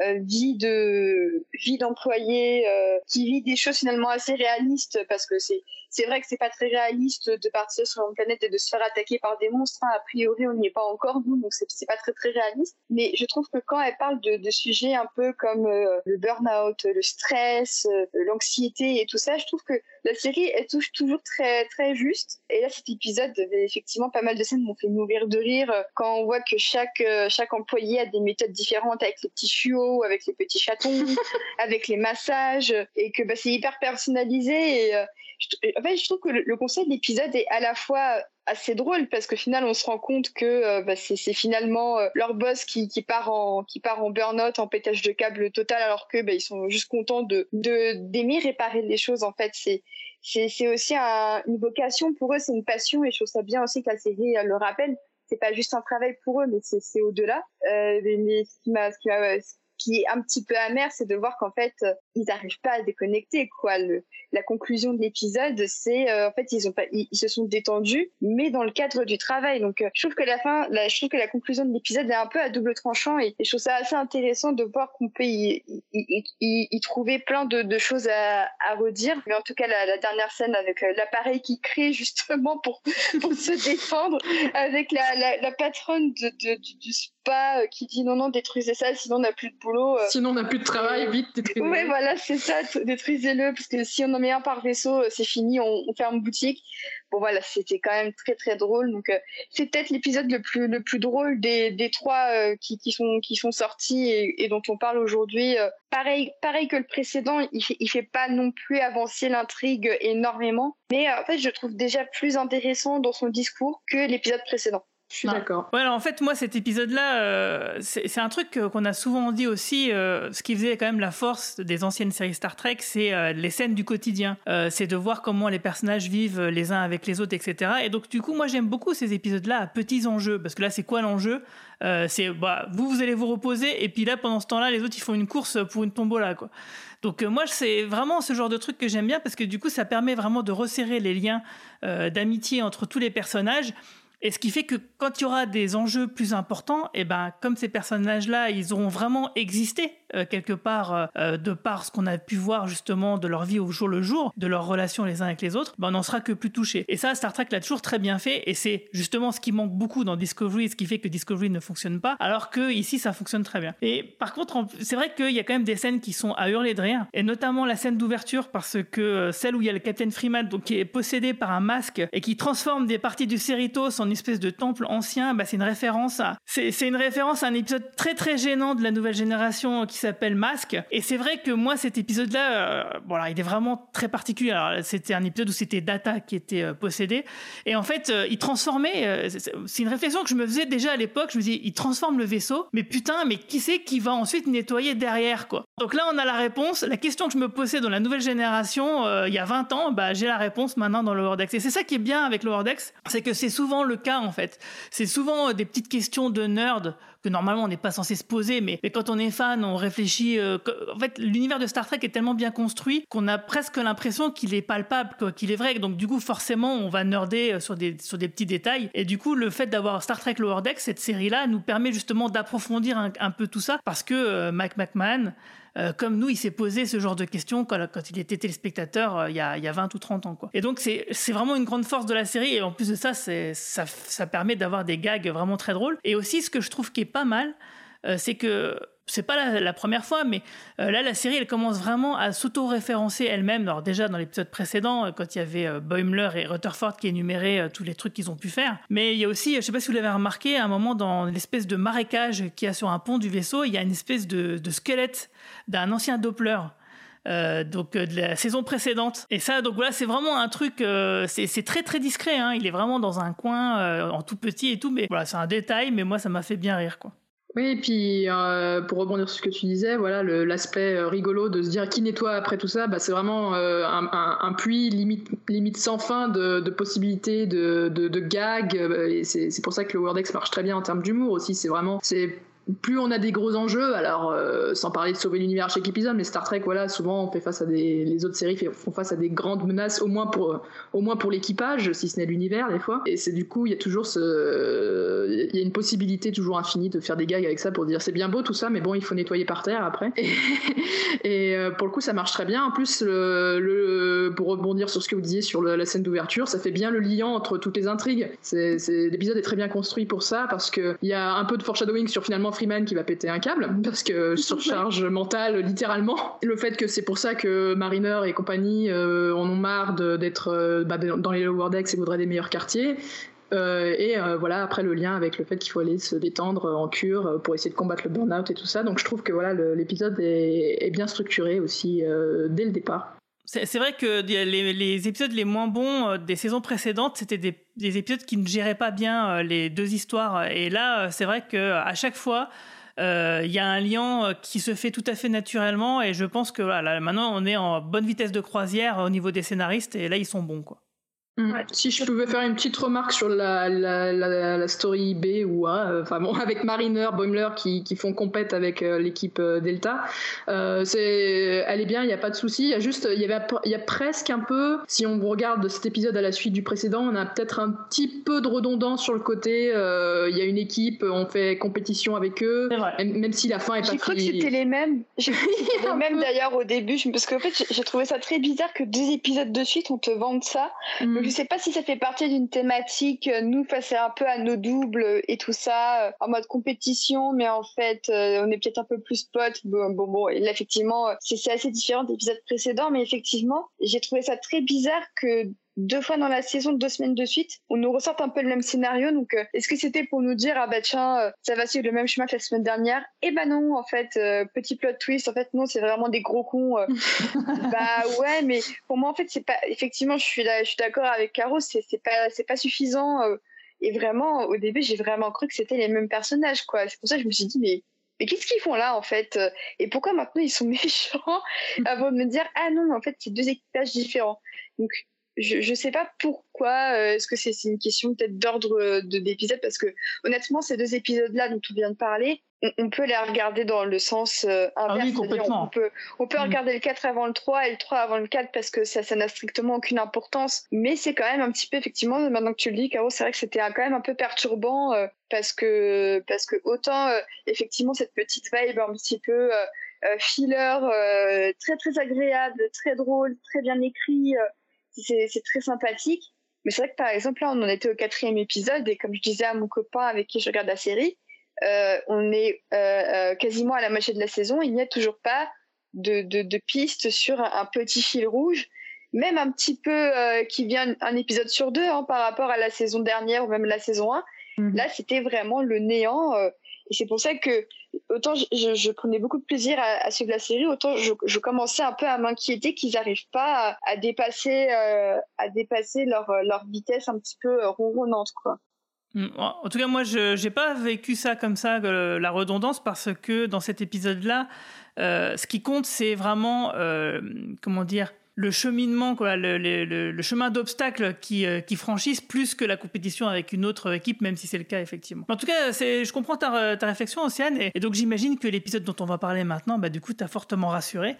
euh, vie de vie d'employé euh, qui vit des choses finalement assez réalistes parce que c'est c'est vrai que c'est pas très réaliste de partir sur une planète et de se faire attaquer par des monstres. hein. A priori, on n'y est pas encore nous, donc c'est pas très très réaliste. Mais je trouve que quand elle parle de, de sujets un peu comme euh, le burn-out, le stress, euh, l'anxiété et tout ça, je trouve que la série elle touche toujours très très juste. Et là, cet épisode, effectivement, pas mal de scènes m'ont fait mourir de rire euh, quand on voit que chaque euh, chaque employé a des méthodes différentes avec les petits chiots, avec les petits chatons, <laughs> avec les massages, et que bah, c'est hyper personnalisé. Et, je, en fait, je trouve que le, le concept de l'épisode est à la fois assez drôle parce qu'au final on se rend compte que euh, bah, c'est finalement euh, leur boss qui, part en qui part en burn-out en pétage de câble total alors que bah, ils sont juste contents de de d'aimer réparer les choses en fait. C'est c'est aussi un- une vocation pour eux c'est une passion et je trouve ça bien aussi que la série le rappelle. C'est pas juste un travail pour eux mais c'est au-delà. Euh, ce qui m'a qui est un petit peu amer, c'est de voir qu'en fait, euh, ils n'arrivent pas à déconnecter. Quoi. Le, la conclusion de l'épisode, c'est euh, en fait, ils, ont pas, ils, se sont détendus, mais dans le cadre du travail. Donc, euh, je trouve que la fin, je trouve que la conclusion de l'épisode est un peu à double tranchant et, je trouve ça assez intéressant de voir qu'on peut y, y, y, trouver plein de, de choses à, à, redire. Mais en tout cas, la, dernière scène avec l'appareil qui crée justement pour, pour se défendre, avec la, la, la patronne de, de, du, du spa qui dit non, non, détruisez ça, sinon on n'a plus de boulot. Sinon on n'a plus de travail, vite, détruisez-le. Ouais, voilà, c'est ça, détruisez-le, parce que si on en met un par vaisseau, c'est fini, on, on, ferme boutique. Bon voilà, c'était quand même très très drôle. Donc euh, c'est peut-être l'épisode le plus le plus drôle des, des trois euh, qui, qui sont qui sont sortis et, et dont on parle aujourd'hui. Euh, pareil pareil que le précédent, il fait il fait pas non plus avancer l'intrigue énormément, mais en fait je trouve déjà plus intéressant dans son discours que l'épisode précédent. Je suis d'accord. Ouais, alors en fait, moi, cet épisode-là, euh, c'est un truc qu'on a souvent dit aussi. Euh, ce qui faisait quand même la force des anciennes séries Star Trek, c'est euh, les scènes du quotidien. C'est de voir comment les personnages vivent les uns avec les autres, etc. Et donc, du coup, moi, j'aime beaucoup ces épisodes-là à petits enjeux. Parce que là, c'est quoi l'enjeu? C'est bah, vous, vous allez vous reposer. Et puis là, pendant ce temps-là, les autres, ils font une course pour une tombola, quoi. Donc moi, c'est vraiment ce genre de truc que j'aime bien parce que du coup, ça permet vraiment de resserrer les liens d'amitié entre tous les personnages. Et ce qui fait que quand il y aura des enjeux plus importants, et ben comme ces personnages-là, ils auront vraiment existé euh, quelque part euh, de par ce qu'on a pu voir justement de leur vie au jour le jour, de leurs relations les uns avec les autres, ben on n'en sera que plus touché. Et ça, Star Trek l'a toujours très bien fait, et c'est justement ce qui manque beaucoup dans Discovery, ce qui fait que Discovery ne fonctionne pas, alors que ici ça fonctionne très bien. Et par contre, c'est vrai qu'il y a quand même des scènes qui sont à hurler de rire, et notamment la scène d'ouverture parce que euh, celle où il y a le Captain Freeman, donc qui est possédé par un masque et qui transforme des parties du Cerritos en une espèce de temple ancien, bah, c'est une référence à c'est, une référence à un épisode très très gênant de la nouvelle génération qui s'appelle Masque. Et c'est vrai que moi cet épisode-là, euh, il est vraiment très particulier. C'était un épisode où c'était Data qui était euh, possédé, et en fait, euh, il transformait. euh, c'est, une réflexion que je me faisais déjà à l'époque. Je me disais, il transforme le vaisseau, mais putain, mais qui c'est qui va ensuite nettoyer derrière quoi? Donc là, on a la réponse. La question que je me posais dans la nouvelle génération il y a 20 ans, bah j'ai la réponse maintenant dans le Wordex. Et c'est ça qui est bien avec le Wordex, c'est que c'est souvent le cas en fait. C'est souvent des petites questions de nerd que normalement on n'est pas censé se poser, mais, quand on est fan, on réfléchit. Euh, en fait, l'univers de Star Trek est tellement bien construit qu'on a presque l'impression qu'il est palpable, qu'il est vrai. Donc du coup, forcément, on va nerder euh, sur des sur des petits détails. Et du coup, le fait d'avoir Star Trek Lower Decks, cette série-là, nous permet justement d'approfondir un, un, peu tout ça, parce que euh, Mike McMahon euh, comme nous, il s'est posé ce genre de questions quand, il était téléspectateur euh, il, y a, il, y a, 20 ou 30 ans. Et donc, c'est vraiment une grande force de la série. Et en plus de ça, ça, ça permet d'avoir des gags vraiment très drôles. Et aussi, ce que je trouve qui est pas mal, euh, c'est que c'est pas la, la, première fois, mais euh, là, la série, elle commence vraiment à s'auto-référencer elle-même. Alors, déjà, dans l'épisode précédent, quand il y avait euh, Boimler et Rutherford qui énuméraient euh, tous les trucs qu'ils ont pu faire. Mais il y a aussi, je sais pas si vous l'avez remarqué, à un moment, dans l'espèce de marécage qu'il y a sur un pont du vaisseau, il y a une espèce de, squelette d'un ancien Doppler. Euh, donc euh, de la saison précédente. Et ça, donc voilà, c'est vraiment un truc, euh, c'est très très discret. Hein. Il est vraiment dans un coin, en tout petit et tout, mais voilà, c'est un détail, mais moi ça m'a fait bien rire, quoi. Oui, et puis euh, pour rebondir sur ce que tu disais, voilà, l'aspect euh, rigolo de se dire qui nettoie après tout ça, bah, c'est vraiment euh, un, puits limite, sans fin de, possibilités, de, gags. C'est pour ça que le Wordex marche très bien en termes d'humour aussi. C'est vraiment, plus on a des gros enjeux, alors euh, sans parler de sauver l'univers chaque épisode, mais Star Trek, voilà, souvent on fait face à des, les autres séries font face à des grandes menaces, au moins pour, au moins pour l'équipage, si ce n'est l'univers des fois. Et c'est du coup, il y a toujours ce, il y a une possibilité toujours infinie de faire des gags avec ça pour dire c'est bien beau tout ça, mais bon, il faut nettoyer par terre après. Et, <laughs> euh, pour le coup, ça marche très bien. En plus, le, pour rebondir sur ce que vous disiez sur la scène d'ouverture, ça fait bien le lien entre toutes les intrigues. L'épisode est très bien construit pour ça parce que il y a un peu de foreshadowing sur finalement Freeman qui va péter un câble parce que <laughs> surcharge mentale littéralement. Le fait que c'est pour ça que Mariner et compagnie euh, en ont marre d'être euh, bah, dans les lower decks et voudraient des meilleurs quartiers. Euh, et euh, voilà après le lien avec le fait qu'il faut aller se détendre en cure pour essayer de combattre le burn-out et tout ça. Donc je trouve que voilà l'épisode est, est, bien structuré aussi euh, dès le départ. C'est vrai que les, épisodes les moins bons des saisons précédentes, c'était des, des, épisodes qui ne géraient pas bien les deux histoires. Et là, c'est vrai que à chaque fois, il euh, y a un lien qui se fait tout à fait naturellement. Et je pense que voilà, maintenant, on est en bonne vitesse de croisière au niveau des scénaristes. Et là, ils sont bons, quoi. Mm. Si je pouvais faire une petite remarque sur la, la, la, la story B ou A, euh, enfin bon, <laughs> avec Mariner, Boimler qui, qui font compète avec euh, l'équipe euh, Delta, euh, c'est, elle est bien, il n'y a pas de souci. Il y a juste, il y avait, il y a presque un peu, si on regarde cet épisode à la suite du précédent, on a peut-être un petit peu de redondance sur le côté. euh, il y a une équipe, on fait compétition avec eux, même, même si la fin est pas. J'ai cru que c'était les mêmes. J'ai cru que <laughs> c'était les mêmes d'ailleurs au début, parce qu'en fait j'ai- j'ai trouvé ça très bizarre que deux épisodes de suite on te vende ça. Mm. Je sais pas si ça fait partie d'une thématique, euh, nous face un peu à nos doubles et tout ça, euh, en mode compétition, mais en fait euh, on est peut-être un peu plus potes. Bon, bon, bon, et là effectivement c'est assez différent des épisodes précédents, mais effectivement j'ai trouvé ça très bizarre que deux fois dans la saison, deux semaines de suite, on nous ressorte un peu le même scénario. Donc, euh, est-ce que c'était pour nous dire, ah bah tiens, euh, ça va suivre le même chemin que la semaine dernière? Eh ben non, en fait, euh, petit plot twist, en fait, non, c'est vraiment des gros cons. <laughs> bah ouais, mais pour moi, en fait, c'est pas. Effectivement, je suis là, je suis d'accord avec Caro, c'est pas, c'est pas suffisant. et vraiment, au début, j'ai vraiment cru que c'était les mêmes personnages, quoi. C'est pour ça que je me suis dit, mais mais qu'est-ce qu'ils font là en fait Et pourquoi maintenant ils sont <laughs> méchants? <laughs> Avant de me dire ah non mais en fait c'est deux équipages différents. Donc je je sais pas pourquoi. euh, Est-ce que c'est c'est une question peut-être d'ordre euh, de d'épisode parce que honnêtement ces deux épisodes là dont on vient de parler, on, on peut les regarder dans le sens euh, inverse. oui, c'est-à-dire, complètement. On peut on peut regarder le 4 avant le 3 et le 3 avant le 4 parce que ça ça n'a strictement aucune importance. Mais c'est quand même un petit peu effectivement maintenant que tu le dis Caro, c'est vrai que c'était quand même un peu perturbant euh, parce que parce que autant euh, effectivement cette petite vibe un petit peu euh, euh, filler euh, très très agréable, très drôle, très bien écrit. C'est très sympathique. Mais c'est vrai que par exemple là, on en était au quatrième épisode et comme je disais à mon copain avec qui je regarde la série, euh, on est euh, euh, quasiment à la moitié de la saison, il n'y a toujours pas de, de, de pistes sur un, un petit fil rouge, même un petit peu euh, qui vient un épisode sur deux hein, par rapport à la saison dernière ou même la saison 1. Là, c'était vraiment le néant. Euh, et c'est pour ça que autant je, prenais beaucoup de plaisir à, à suivre la série, autant je, commençais un peu à m'inquiéter qu'ils n'arrivent pas à, dépasser, euh, à dépasser leur, leur vitesse un petit peu euh, ronronnante. Mm, En tout cas, moi, je n'ai pas vécu ça comme ça, euh, la redondance, parce que dans cet épisode-là, euh, ce qui compte, c'est vraiment, euh, comment dire, le cheminement, quoi, le, le- chemin d'obstacles qui, euh, qui franchissent plus que la compétition avec une autre équipe, même si c'est le cas effectivement. En tout cas, je comprends ta, ta réflexion, Océane, et, donc j'imagine que l'épisode dont on va parler maintenant, bah, du coup, t'a fortement rassuré.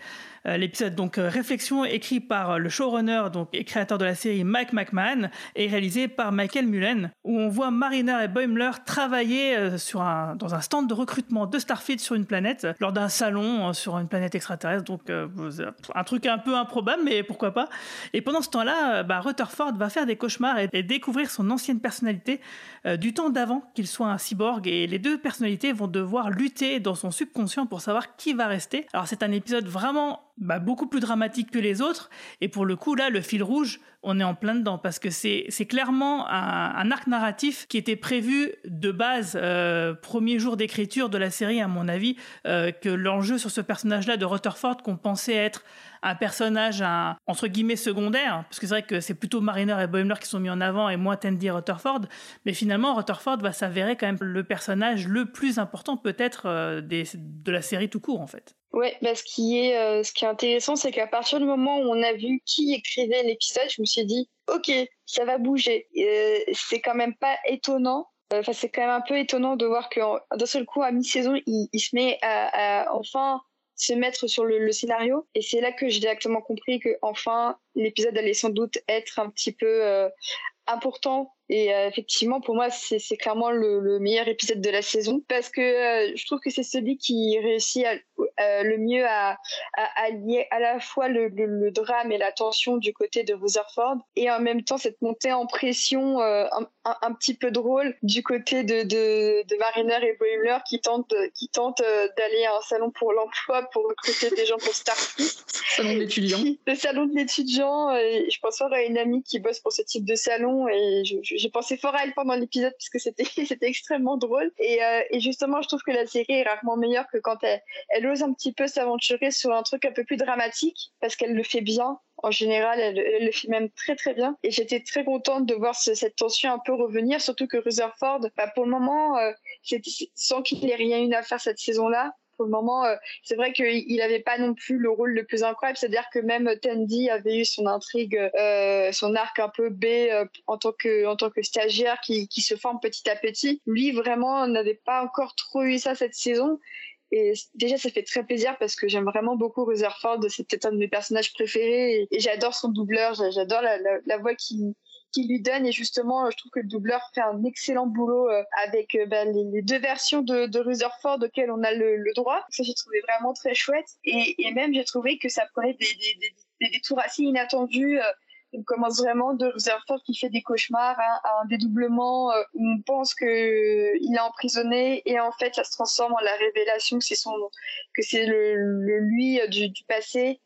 Euh, l'épisode donc euh, réflexion écrit par le showrunner donc et créateur de la série Mike McMahon et réalisé par Michael Mullen, où on voit Mariner et Boimler travailler sur un, dans un stand de recrutement de Starfleet sur une planète lors d'un salon sur une planète extraterrestre. Donc un truc un peu improbable, mais pourquoi pas. Et pendant ce temps-là, euh, bah, Rutherford va faire des cauchemars et, découvrir son ancienne personnalité euh, du temps d'avant qu'il soit un cyborg. Et les deux personnalités vont devoir lutter dans son subconscient pour savoir qui va rester. Alors c'est un épisode vraiment bah, beaucoup plus dramatique que les autres. Et pour le coup, là, le fil rouge, on est en plein dedans parce que c'est clairement un, arc narratif qui était prévu de base, euh, premier jour d'écriture de la série, à mon avis, euh, que l'enjeu sur ce personnage-là de Rutherford, qu'on pensait être un personnage entre guillemets secondaire, parce que c'est vrai que c'est plutôt Mariner et Boimler qui sont mis en avant et moins Tandy et Rutherford, mais finalement Rutherford va s'avérer quand même le personnage le plus important peut-être euh, de la série tout court en fait. Ouais, bah, ce qui est euh, ce qui est intéressant, c'est qu'à partir du moment où on a vu qui écrivait l'épisode, je me suis dit, ok, ça va bouger. Euh, c'est quand même pas étonnant. Euh, Enfin, c'est quand même un peu étonnant de voir que d'un seul coup, à mi-saison, il, se met à, à enfin se mettre sur le, le scénario. Et c'est là que j'ai directement compris que enfin l'épisode allait sans doute être un petit peu euh, important. Et euh, effectivement, pour moi, c'est clairement le, le meilleur épisode de la saison parce que euh, je trouve que c'est celui qui réussit à- euh, le mieux à, à, à lier à la fois le, le, le drame et la tension du côté de Rutherford et en même temps cette montée en pression euh, un, un, un petit peu drôle du côté de, de, de Mariner et Boimler qui tentent, qui tentent euh, d'aller à un salon pour l'emploi pour recruter des gens pour Starfleet. Salon de l'étudiant. <laughs> Le salon de l'étudiant. Je pense fort à une amie qui bosse pour ce type de salon et j'ai pensé fort à elle pendant l'épisode parce que c'était <laughs> c'était extrêmement drôle. Et, euh, et justement, je trouve que la série est rarement meilleure que quand elle, elle ose un petit peu s'aventurer sur un truc un peu plus dramatique parce qu'elle le fait bien. En général, elle, le fait même très très bien. Et j'étais très contente de voir ce- cette tension un peu revenir, surtout que Rutherford, bah, pour le moment, euh, sans qu'il ait rien eu à faire cette saison-là, pour le moment, euh, c'est vrai qu'il n'avait pas non plus le rôle le plus incroyable. C'est-à-dire que même Tandy avait eu son intrigue, euh, son arc un peu B euh, en tant que en tant que stagiaire qui, qui se forme petit à petit. Lui, vraiment, n'avait pas encore trop eu ça cette saison. Et déjà, ça fait très plaisir parce que j'aime vraiment beaucoup Rutherford. C'est peut-être un de mes personnages préférés et, j'adore son doubleur. J'adore la, voix qui qui lui donne et justement je trouve que le doubleur fait un excellent boulot euh, avec euh, bah, les, deux versions de, de Rutherford auxquelles on a le, droit ça j'ai trouvé vraiment très chouette et, même j'ai trouvé que ça prenait des, des, des, des, des tours assez inattendus euh, on commence vraiment de Rutherford qui fait des cauchemars hein, à un dédoublement euh, où on pense que il est emprisonné et en fait ça se transforme en la révélation que c'est son que c'est le, lui du, du passé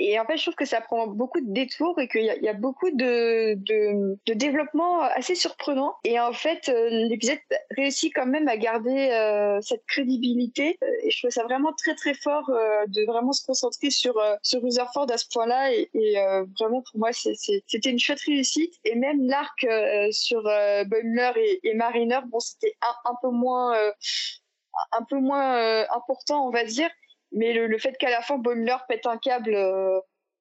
et en fait, je trouve que ça prend beaucoup de détours et qu'il y, a beaucoup de, de, de, développement assez surprenant. Et en fait, euh, l'épisode réussit quand même à garder euh, cette crédibilité. Et je trouve ça vraiment très très fort euh, de vraiment se concentrer sur euh, sur Rutherford à ce point-là. Et, et euh, vraiment pour moi, c'était une chouette réussite. Et même l'arc sur euh, Boimler et, et, Mariner, bon, c'était un, un, peu moins un peu moins important, on va dire mais le, le fait qu'à la fin Boimler pète un câble euh,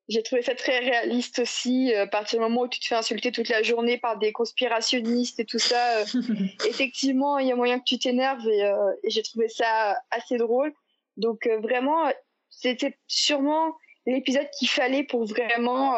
j'ai trouvé ça très réaliste aussi euh, à partir du moment où tu te fais insulter toute la journée par des conspirationnistes et tout ça euh, <laughs> effectivement il y a moyen que tu t'énerves et, euh, et j'ai trouvé ça assez drôle. Donc euh, vraiment c'était sûrement l'épisode qu'il fallait pour vraiment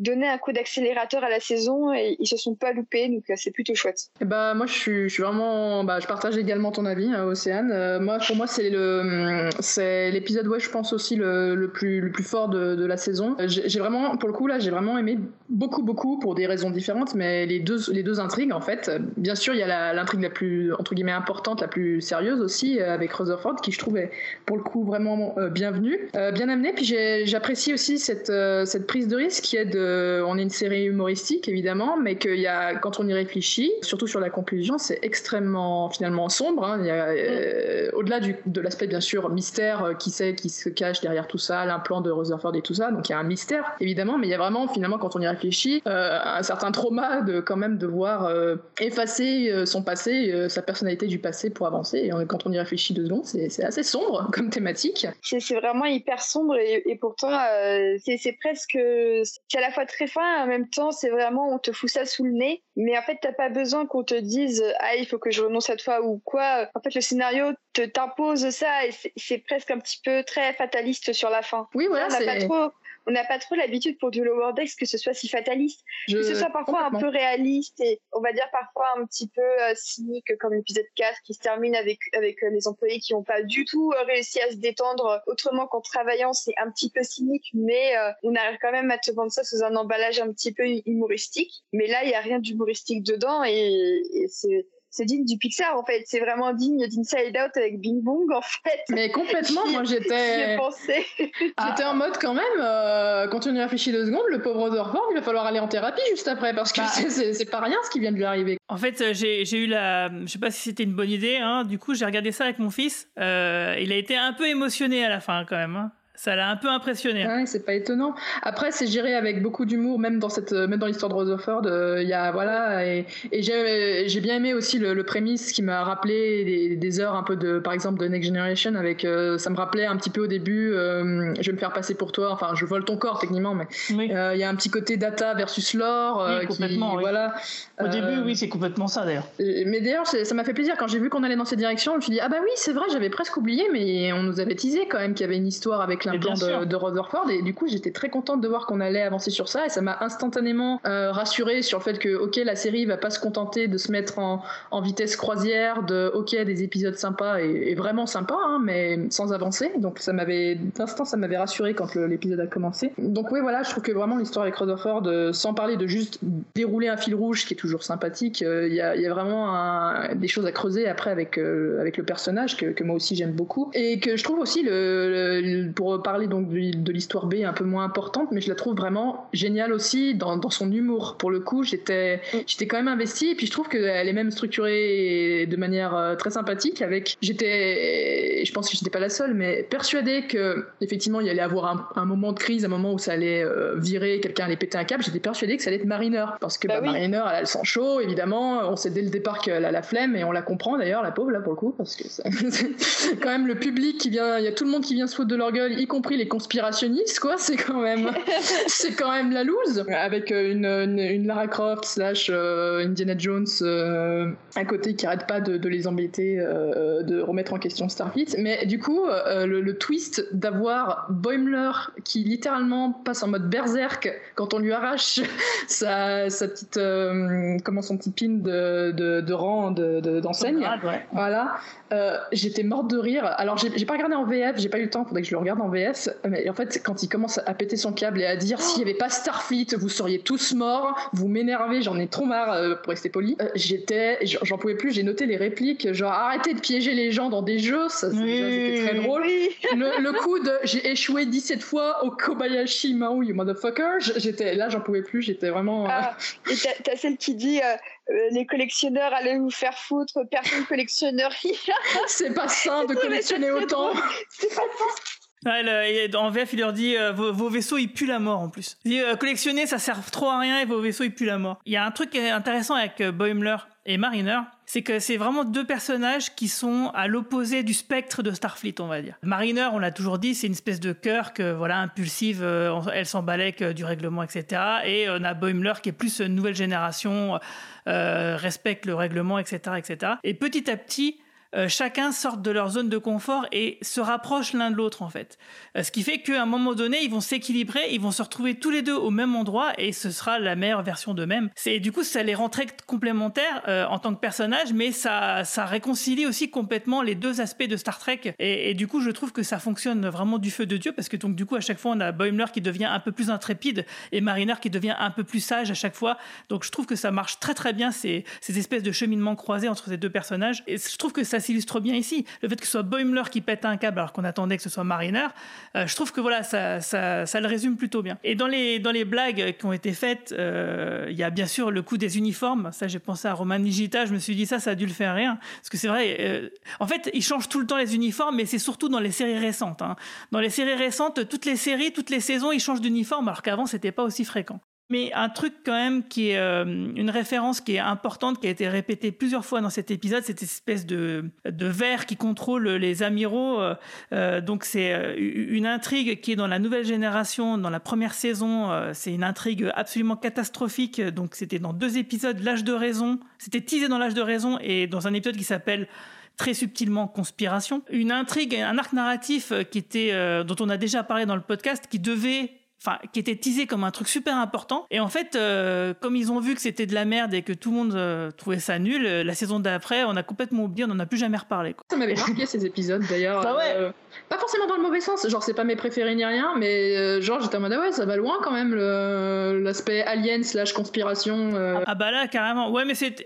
donner un coup d'accélérateur à la saison et ils se sont pas loupés donc c'est plutôt chouette. Et bah moi je suis, je suis vraiment bah, je partage également ton avis hein, Océane. Euh, moi pour moi c'est le c'est l'épisode ouais je pense aussi le, le plus le plus fort de, de la saison. J'ai vraiment pour le coup là j'ai vraiment aimé beaucoup beaucoup pour des raisons différentes mais les deux les deux intrigues en fait. Bien sûr il y a l'intrigue la, plus entre guillemets importante la plus sérieuse aussi euh, avec Rutherford qui je trouvais pour le coup vraiment euh, bienvenue, euh, bien amenée puis j'apprécie aussi cette euh, cette prise de risque qui est de on est une série humoristique évidemment, mais qu'il y a, quand on y réfléchit, surtout sur la conclusion, c'est extrêmement finalement sombre. Hein. Euh, au-delà de l'aspect bien sûr mystère, euh, qui sait qui se cache derrière tout ça, l'implant de Rutherford et tout ça, donc il y a un mystère évidemment, mais il y a vraiment finalement quand on y réfléchit, euh, un certain trauma de quand même devoir euh, effacer euh, son passé, euh, sa personnalité du passé pour avancer. Et quand on y réfléchit deux secondes, c'est assez sombre <laughs> comme thématique. C'est vraiment hyper sombre et, pourtant c'est presque c'est à la fois très fin en même temps c'est vraiment on te fout ça sous le nez. Mais en fait t'as pas besoin qu'on te dise ah il faut que je renonce cette fois ou quoi. En fait le scénario te t'impose ça et c'est presque un petit peu très fataliste sur la fin. Oui voilà on n'a pas trop on n'a pas trop l'habitude pour du Lower Decks que ce soit si fataliste, je... que ce soit parfois un peu réaliste et on va dire parfois un petit peu euh, cynique comme l'épisode 4 qui se termine avec, avec euh, les employés qui n'ont pas du tout euh, réussi à se détendre autrement qu'en travaillant, c'est un petit peu cynique mais on arrive quand même à te vendre ça sous un emballage un petit peu humoristique. Mais là, il n'y a rien d'humoristique dedans et, et c'est c'est digne du Pixar en fait. C'est vraiment digne d'Inside Out avec Bing Bong en fait. Mais complètement, moi j'étais. <laughs> <laughs> j'étais en mode quand même, euh, quand on y réfléchit deux secondes, le pauvre Rutherford, il va falloir aller en thérapie juste après parce que bah. <laughs> c'est pas rien ce qui vient de lui arriver. En fait, euh, j'ai eu la. Je sais pas si c'était une bonne idée, hein. du coup j'ai regardé ça avec mon fils. Euh, il a été un peu émotionné à la fin quand même. Hein. Ça l'a un peu impressionné. Ouais, c'est pas étonnant. Après, c'est géré avec beaucoup d'humour, même dans cette, même dans l'histoire de Rutherford. Il euh, y a voilà, et, et j'ai bien aimé aussi le, le prémisse qui m'a rappelé des, des, heures un peu de, par exemple, de Next Generation. Avec, euh, ça me rappelait un petit peu au début. Euh, je vais me faire passer pour toi. Enfin, je vole ton corps techniquement, mais il oui. y a un petit côté data versus lore. Oui, complètement. Qui, oui. Voilà. Au début, oui, c'est complètement ça d'ailleurs. Mais d'ailleurs, ça m'a fait plaisir quand j'ai vu qu'on allait dans cette direction. Je me suis dit ah bah oui, c'est vrai, j'avais presque oublié, mais on nous avait teasé quand même qu'il y avait une histoire avec de, de, Rutherford et du coup j'étais très contente de voir qu'on allait avancer sur ça et ça m'a instantanément euh, rassuré sur le fait que ok la série va pas se contenter de se mettre en, en vitesse croisière de ok des épisodes sympas et, et vraiment sympas hein, mais sans avancer. Donc ça m'avait d'instant ça m'avait rassuré quand l'épisode a commencé. Donc oui voilà je trouve que vraiment l'histoire avec Rutherford euh, sans parler de juste dérouler un fil rouge qui est toujours sympathique il euh, y, a, y, a, vraiment un, des choses à creuser après avec, euh, avec le personnage que, que moi aussi j'aime beaucoup. Et que je trouve aussi le, le pour reparler donc de, l'histoire B un peu moins importante, mais je la trouve vraiment géniale aussi dans, dans son humour. Pour le coup, j'étais j'étais quand même investie et puis je trouve qu'elle est même structurée de manière euh, très sympathique. Avec, j'étais, je pense que j'étais pas la seule, mais persuadée que effectivement il y allait avoir un, un moment de crise, un moment où ça allait euh, virer, quelqu'un allait péter un câble. J'étais persuadée que ça allait être Mariner parce que bah, Mariner, elle a le sang chaud, évidemment. On sait dès le départ qu'elle a la flemme et on la comprend d'ailleurs, la pauvre là pour le coup, parce que ça- <laughs> c'est quand même le public qui vient, il y a tout le monde qui vient se foutre de leur gueule, y compris les conspirationnistes, quoi. C'est quand même, <laughs> c'est quand même la loose. Avec euh, une, une, une Lara Croft slash euh, Indiana Jones euh, à côté qui arrête pas de, de les embêter, euh, de remettre en question Starfleet. Mais du coup, le, le twist d'avoir Boimler qui littéralement passe en mode berserk quand on lui arrache <laughs> sa, sa petite, comment son petit pin de, de, de rang de- de- d'enseigne. grade, ouais. Voilà. J'étais morte de rire. Alors, j'ai j'ai pas regardé en VF, j'ai pas eu le temps, faudrait que je le regarde en VF. Mais en fait, quand il commence à péter son câble et à dire s'il y avait pas Starfleet, vous seriez tous morts, vous m'énervez, j'en ai trop marre, euh, pour rester poli. Euh, J'étais, j'en pouvais plus, j'ai noté les répliques, genre arrêtez de piéger les gens dans des jeux, ça déjà, c'était très drôle. Le, le coup de j'ai échoué 17 fois au Kobayashi Maru, you motherfucker, j'étais là, j'en pouvais plus, j'étais vraiment. euh, Ah, et t'as celle qui dit euh, les collectionneurs allez vous faire foutre, personne collectionneur. <laughs> C'est pas sain de collectionner autant. C'est pas ça. En VF, il leur dit euh, vos, vaisseaux ils puent la mort en plus. Il dit euh, collectionner ça sert trop à rien et vos vaisseaux ils puent la mort. Il y a un truc intéressant avec euh, Boimler et Mariner, c'est que c'est vraiment deux personnages qui sont à l'opposé du spectre de Starfleet, on va dire. Mariner, on l'a toujours dit, c'est une espèce de cœur que voilà impulsive, euh, elle s'en balait que du règlement, etc. Et on a Boimler qui est plus une nouvelle génération, euh, respecte le règlement, etc., etc. Et petit à petit euh, chacun sortent de leur zone de confort et se rapprochent l'un de l'autre en fait. Euh, ce qui fait qu'à un moment donné, ils vont s'équilibrer, ils vont se retrouver tous les deux au même endroit et ce sera la meilleure version d'eux-mêmes. Du coup ça les rend très complémentaires euh, en tant que personnages, mais ça réconcilie aussi complètement les deux aspects de Star Trek et, du coup je trouve que ça fonctionne vraiment du feu de dieu parce que donc du coup à chaque fois on a Boimler qui devient un peu plus intrépide et Mariner qui devient un peu plus sage à chaque fois. Donc je trouve que ça marche très très bien ces, ces espèces de cheminements croisés entre ces deux personnages et je trouve que ça s'illustre bien ici. Le fait que ce soit Boimler qui pète un câble alors qu'on attendait que ce soit Mariner, euh, je trouve que voilà ça, ça, ça le résume plutôt bien. Et dans les, dans les blagues qui ont été faites, euh, il y a bien sûr le coup des uniformes. Ça j'ai pensé à Roman Nigita, je me suis dit ça ça a dû le faire rire parce que c'est vrai. euh, en fait ils changent tout le temps les uniformes mais c'est surtout dans les séries récentes. hein. Dans les séries récentes, toutes les séries, toutes les saisons ils changent d'uniforme alors qu'avant c'était pas aussi fréquent. Mais un truc quand même qui est euh, une référence qui est importante, qui a été répétée plusieurs fois dans cet épisode, cette espèce de, de verre qui contrôle les amiraux. euh, euh, donc c'est euh, une intrigue qui est dans la nouvelle génération, dans la première saison. euh, c'est une intrigue absolument catastrophique. Donc c'était dans deux épisodes, l'âge de raison. C'était teasé dans l'âge de raison et dans un épisode qui s'appelle très subtilement conspiration. Une intrigue, un arc narratif qui était, euh, dont on a déjà parlé dans le podcast, qui devait enfin qui était teasé comme un truc super important et en fait euh, comme ils ont vu que c'était de la merde et que tout le monde euh, trouvait ça nul euh, la saison d'après on a complètement oublié on n'en a plus jamais reparlé quoi. Ça m'avait marqué ces épisodes d'ailleurs. Ah ouais. Pas forcément dans le mauvais sens, genre c'est pas mes préférés ni rien, mais euh, genre j'étais en mode ah ouais, ça va loin quand même l'aspect alien slash conspiration. euh. Ah bah là carrément. Ouais mais c'était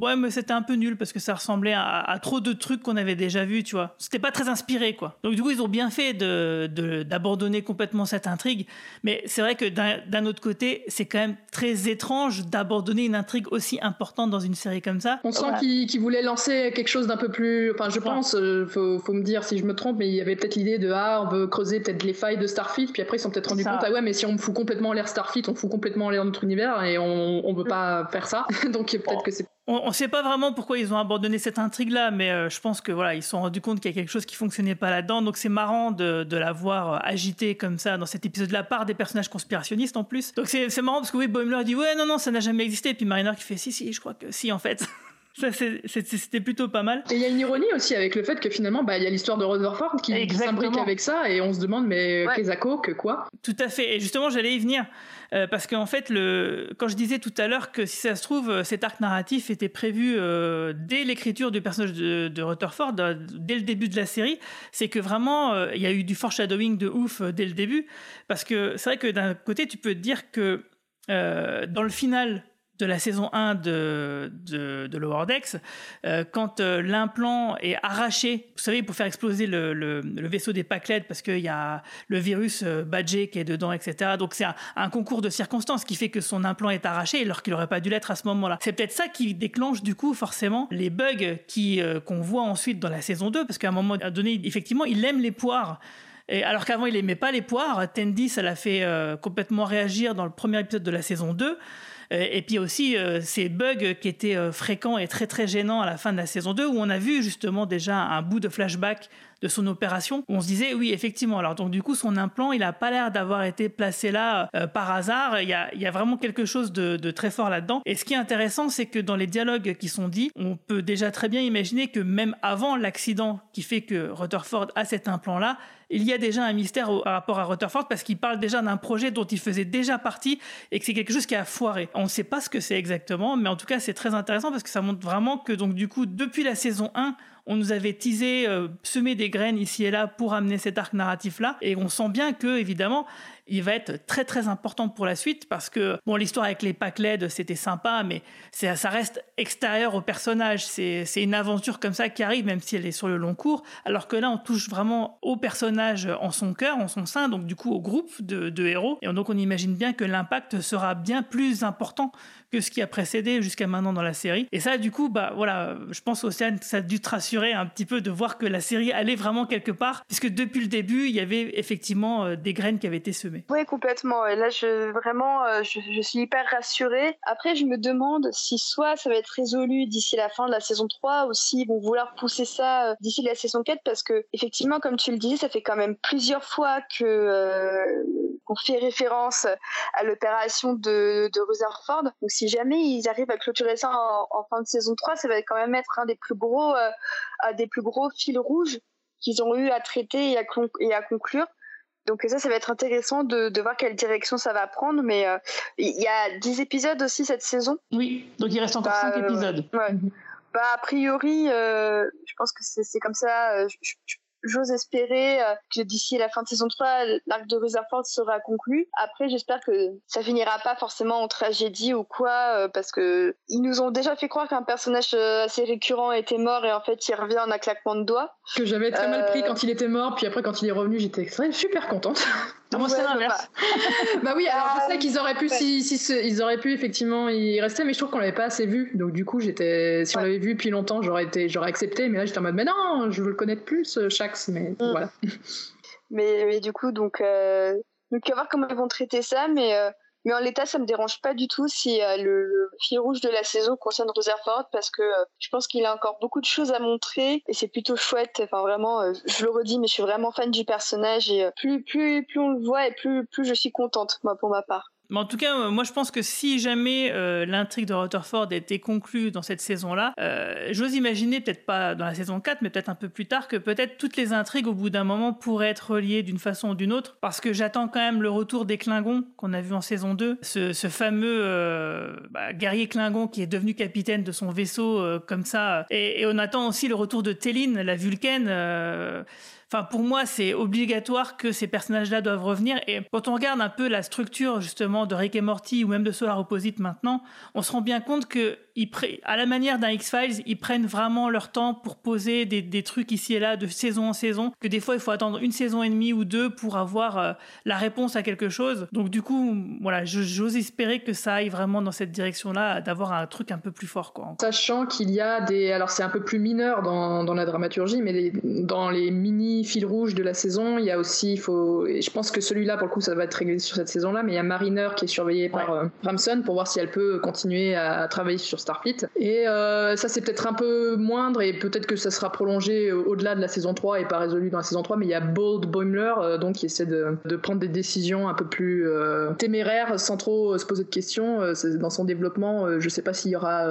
ouais mais c'était un peu nul parce que ça ressemblait à, à trop de trucs qu'on avait déjà vus, tu vois. C'était pas très inspiré quoi. Donc du coup ils ont bien fait de d'abandonner complètement cette intrigue, mais c'est vrai que d'un autre côté, c'est quand même très étrange d'abandonner une intrigue aussi importante dans une série comme ça. On sent qu'ils qu'ils voulaient lancer quelque chose d'un peu plus. Enfin, je pense, euh, faut, faut me dire si je me trompe, mais il y avait peut-être l'idée de ah, on veut creuser peut-être les failles de Starfleet, puis après ils se sont peut-être rendus compte ah ouais, mais si on fout complètement en l'air Starfleet, on fout complètement en l'air notre univers et on, on veut pas faire ça. <laughs> Donc peut-être que c'est. On ne sait pas vraiment pourquoi ils ont abandonné cette intrigue-là, mais euh, je pense que voilà, ils se sont rendus compte qu'il y a quelque chose qui fonctionnait pas là-dedans. Donc c'est marrant de, de la voir euh, agitée comme ça dans cet épisode-là par des personnages conspirationnistes en plus. Donc c'est c'est marrant parce que oui, Boimler dit ouais non non ça n'a jamais existé, et puis Mariner qui fait si si je crois que si en fait. <laughs> Ça, C'était plutôt pas mal. Et il y a une ironie aussi avec le fait que finalement, bah, il y a l'histoire de Rutherford qui, s'imbrique avec ça et on se demande mais qu'est-ce que quoi? Tout à fait. Et justement, j'allais y venir. Euh, parce qu'en fait, le... quand je disais tout à l'heure que si ça se trouve, euh, cet arc narratif était prévu euh, dès l'écriture du personnage de, de Rutherford, euh, dès le début de la série, c'est que vraiment, euh, il y a eu du foreshadowing de ouf euh, dès le début. Parce que c'est vrai que d'un côté, tu peux te dire que euh, dans le final de la saison 1 de, de, euh, quand euh, l'implant est arraché, vous savez, pour faire exploser le, le- vaisseau des Pacled, parce qu'il y a le virus euh, Badger qui est dedans, etc. Donc c'est un, un concours de circonstances qui fait que son implant est arraché, alors qu'il n'aurait pas dû l'être à ce moment-là. C'est peut-être ça qui déclenche, du coup, forcément, les bugs qui, euh, qu'on voit ensuite dans la saison 2, parce qu'à un moment donné, effectivement, il aime les poires. Et alors qu'avant, il aimait pas les poires. Tendy, ça l'a fait complètement réagir dans le premier épisode de la saison 2. Et puis aussi euh, ces bugs qui étaient euh, fréquents et très très gênants à la fin de la saison 2 où on a vu justement déjà un bout de flashback de son opération. On se disait oui effectivement alors donc du coup son implant il a pas l'air d'avoir été placé là euh, par hasard. Il y a, il y a vraiment quelque chose de, de très fort là-dedans. Et ce qui est intéressant c'est que dans les dialogues qui sont dits on peut déjà très bien imaginer que même avant l'accident qui fait que Rutherford a cet implant là il y a déjà un mystère au- par rapport à Rutherford parce qu'il parle déjà d'un projet dont il faisait déjà partie et que c'est quelque chose qui a foiré. On ne sait pas ce que c'est exactement, mais en tout cas c'est très intéressant parce que ça montre vraiment que donc du coup depuis la saison 1 on nous avait teasé, euh, semé des graines ici et là pour amener cet arc narratif là et on sent bien que évidemment il va être très très important pour la suite parce que bon l'histoire avec les packs LED c'était sympa mais ça reste extérieur au personnage. C'est une aventure comme ça qui arrive même si elle est sur le long cours. Alors que là on touche vraiment au personnage en son cœur en son sein donc du coup au groupe de héros. Et donc on imagine bien que l'impact sera bien plus important que ce qui a précédé jusqu'à maintenant dans la série et ça du coup bah voilà je pense Océane ça a dû te rassurer un petit peu de voir que la série allait vraiment quelque part puisque depuis le début il y avait effectivement euh, des graines qui avaient été semées Oui, complètement. Et là, je vraiment, euh, je, je suis hyper rassurée. Après, je me demande si soit ça va être résolu d'ici la fin de la saison 3 ou s'ils vont vouloir pousser ça euh, d'ici la saison 4 parce que effectivement, comme tu le disais, ça fait quand même plusieurs fois que euh, qu'on fait référence à l'opération de, de Rutherford. Donc, si jamais ils arrivent à clôturer ça en, en fin de saison 3, ça va quand même être un des plus gros, euh, des plus gros fils rouges qu'ils ont eu à traiter et à, et à conclure. Donc ça, ça va être intéressant de, de voir quelle direction ça va prendre. Mais euh, il y a 10 épisodes aussi cette saison. Oui, donc il reste encore Bah, 5 euh, épisodes. ouais. Bah, a priori, euh, je pense que c'est comme ça. je- je- J'ose espérer euh, que d'ici la fin de saison 3, l'arc de Rutherford sera conclu. Après, j'espère que ça finira pas forcément en tragédie ou quoi, euh, parce que ils nous ont déjà fait croire qu'un personnage euh, assez récurrent était mort et en fait, il revient en un claquement de doigts. Que j'avais très mal pris quand il était mort, puis après quand il est revenu, j'étais super contente. moi, c'est Ouais, l'inverse. <laughs> bah oui, alors je Ah, sais qu'ils auraient pu, ouais. si, ils auraient pu effectivement y rester, mais je trouve qu'on l'avait pas assez vu. Donc du coup, j'étais, si on l'avait vu depuis longtemps, j'aurais été, j'aurais accepté. Mais là, j'étais en mode, mais non, je veux le connaître plus, euh, Mais Mm. voilà. <laughs> Mais, mais du coup, donc, euh, donc, à voir comment ils vont traiter ça. Mais, euh, mais en l'état, ça me dérange pas du tout si euh, le, le fil rouge de la saison concerne Rutherford parce que euh, je pense qu'il a encore beaucoup de choses à montrer et c'est plutôt chouette. Enfin, vraiment, je le redis, mais je suis vraiment fan du personnage et plus, plus, plus on le voit et plus, plus je suis contente, moi, pour ma part. Mais en tout cas, euh, moi je pense que si jamais euh, l'intrigue de Rutherford était conclue dans cette saison-là, euh, j'ose imaginer, peut-être pas dans la saison 4, mais peut-être un peu plus tard, que peut-être toutes les intrigues au bout d'un moment pourraient être reliées d'une façon ou d'une autre, parce que j'attends quand même le retour des Klingons qu'on a vu en saison 2, ce, ce fameux euh, bah, guerrier Klingon qui est devenu capitaine de son vaisseau euh, comme ça, et, et on attend aussi le retour de Téline, la Vulcaine. Enfin, pour moi, c'est obligatoire que ces personnages-là doivent revenir. Et quand on regarde un peu la structure, justement, de Rick et Morty ou même de Solar Opposite maintenant, on se rend bien compte que, ils à la manière d'un X-Files, ils prennent vraiment leur temps pour poser des, trucs ici et là, de saison en saison, que des fois, il faut attendre une saison et demie ou deux pour avoir euh, la réponse à quelque chose. Donc, du coup, voilà, j'ose espérer que ça aille vraiment dans cette direction-là, d'avoir un truc un peu plus fort, quoi. Sachant qu'il y a des. Alors, c'est un peu plus mineur dans, la dramaturgie, mais dans les mini fils rouges de la saison, il y a aussi. il Faut, et je pense que celui-là, pour le coup, ça va être réglé sur cette saison-là, mais il y a Mariner qui est surveillée par euh, Ramson pour voir si elle peut continuer à travailler sur Starfleet. Et euh, ça, c'est peut-être un peu moindre, et peut-être que ça sera prolongé au- au-delà de la saison 3 et pas résolu dans la saison 3, mais il y a Bold Boimler, euh, donc, qui essaie de, de prendre des décisions un peu plus euh, téméraires sans trop se poser de questions. Dans son développement, je sais pas s'il y aura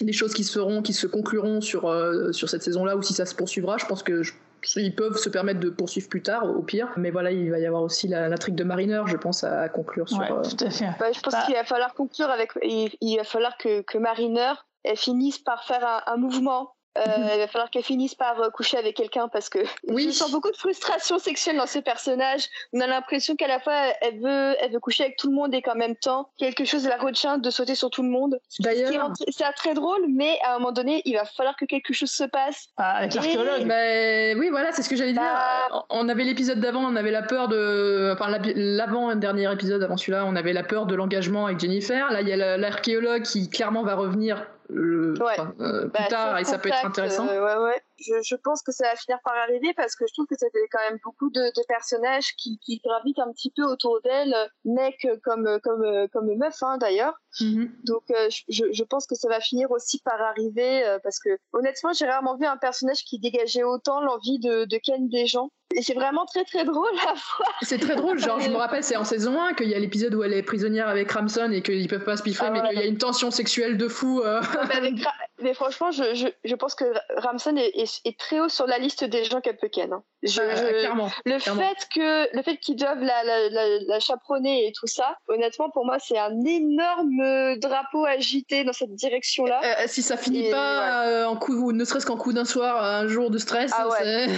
des choses qui se feront, qui se concluront sur, sur cette saison-là ou si ça se poursuivra. Je pense que je- ils peuvent se permettre de poursuivre plus tard, au pire. Mais voilà, il va y avoir aussi l'intrigue de Mariner, je pense, à, à conclure sur. Ouais, euh, tout à fait. Bah, je pense qu'il va falloir conclure avec. Il, il va falloir que, que Mariner elle finisse par faire un, un mouvement Euh, il va falloir qu'elle finisse par euh, coucher avec quelqu'un parce que je sens beaucoup de frustration sexuelle dans ce personnage. On a l'impression qu'à la fois elle veut, elle veut coucher avec tout le monde et qu'en même temps quelque chose la retient de sauter sur tout le monde. D'ailleurs- c'est très drôle, mais à un moment donné, il va falloir que quelque chose se passe. avec Et- l'archéologue. Ben, oui, voilà, c'est ce que j'allais dire. Bah. On avait l'épisode d'avant, on avait la peur de. Enfin, l'ab- l'avant-dernier épisode avant celui-là, on avait la peur de l'engagement avec Jennifer. Là, il y a la- l'archéologue qui clairement va revenir euh, enfin, euh, plus Bah, tard sur et ça peut être Contact, intéressant. euh, ouais, ouais. Je, je pense que ça va finir par arriver parce que je trouve que ça fait quand même beaucoup de, de personnages qui, qui gravitent un petit peu autour d'elle, mec comme comme comme meuf hein, d'ailleurs. Mhm. Donc euh, je, je pense que ça va finir aussi par arriver euh, parce que honnêtement j'ai rarement vu un personnage qui dégageait autant l'envie de, de ken des gens. Et c'est vraiment très très drôle à voir. C'est très drôle, genre je me rappelle, c'est en saison 1 qu'il y a l'épisode où elle est prisonnière avec Ramson et qu'ils peuvent pas se piffrer, Ah mais ouais. qu'il y a une tension sexuelle de fou. euh. mais, avec Ra- mais franchement, je, je, je pense que Ramson est, est, est très haut sur la liste des gens qu'elle peut ken. hein. Je, Ah, je- clairement, Le clairement. fait que le fait qu'ils doivent la, la, la, la chaperonner et tout ça, honnêtement, pour moi, c'est un énorme drapeau agité dans cette direction-là. Euh, si ça finit Et pas euh, en coup, ne serait-ce qu'en coup d'un soir, un jour de stress, Ah ouais.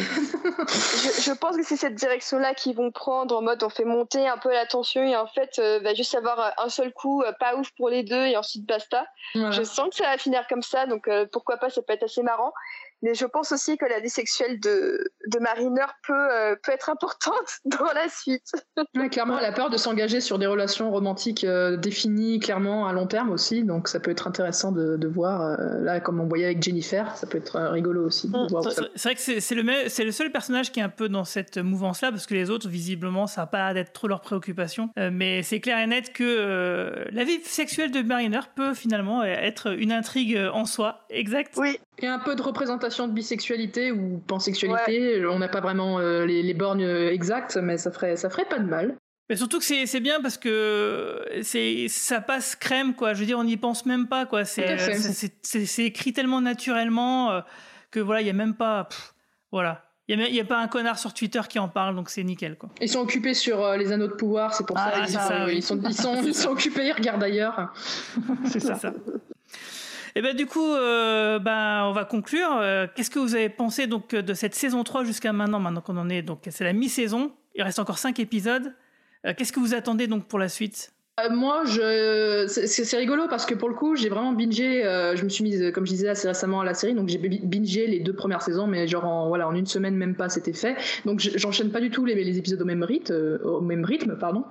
je, je pense que c'est cette direction-là qu'ils vont prendre en mode on fait monter un peu la tension et en fait, euh, va juste avoir un seul coup, euh, pas ouf pour les deux et ensuite basta. Voilà. Je sens que ça va finir comme ça, donc euh, pourquoi pas, ça peut être assez marrant. Mais je pense aussi que la vie sexuelle de, de Mariner peut, euh, peut être importante <laughs> dans la suite. Ouais, clairement, elle a peur de s'engager sur des relations romantiques euh, définies clairement à long terme aussi, donc ça peut être intéressant de, de voir. euh, là, comme on voyait avec Jennifer, ça peut être rigolo aussi de voir. où ça- C'est c'est vrai que c'est c'est le, me- c'est le seul personnage qui est un peu dans cette mouvance-là, parce que les autres, visiblement, ça n'a pas l'air d'être trop leur préoccupation. Euh, mais c'est clair et net que euh, la vie sexuelle de Mariner peut finalement être une intrigue en soi. Exact. Oui. Il y a un peu de représentation de bisexualité ou pansexualité. On n'a pas vraiment euh, les, les bornes euh, exactes, mais ça ferait, ça ferait pas de mal. Mais surtout que c'est c'est bien parce que c'est ça passe crème quoi. Je veux dire, on n'y pense même pas quoi. C'est écrit tellement naturellement euh, que voilà, il y a même pas pff, voilà. Il y a, pas un connard sur Twitter qui en parle, donc c'est nickel quoi. Ils sont occupés sur euh, les anneaux de pouvoir, c'est pour Ah, ça. c'est Ils, ça, sont, oui. ils, sont, ils, sont, ils sont occupés, ils regardent ailleurs. <laughs> C'est ça. <laughs> Et ben du coup, euh, ben, on va conclure. Euh, Qu'est-ce que vous avez pensé donc de cette saison 3 jusqu'à maintenant, maintenant qu'on en est donc c'est la mi-saison. Il reste encore 5 épisodes. Euh, Qu'est-ce que vous attendez donc pour la suite? Euh, moi, je... c'est- rigolo parce que pour le coup, j'ai vraiment bingé. euh, je me suis mise, comme je disais assez récemment, à la série, donc j'ai bi- bingé les deux premières saisons, mais genre en, voilà, en une semaine, même pas, c'était fait. Donc je- j'enchaîne pas du tout les, épisodes au même rythme, euh, au même rythme, pardon.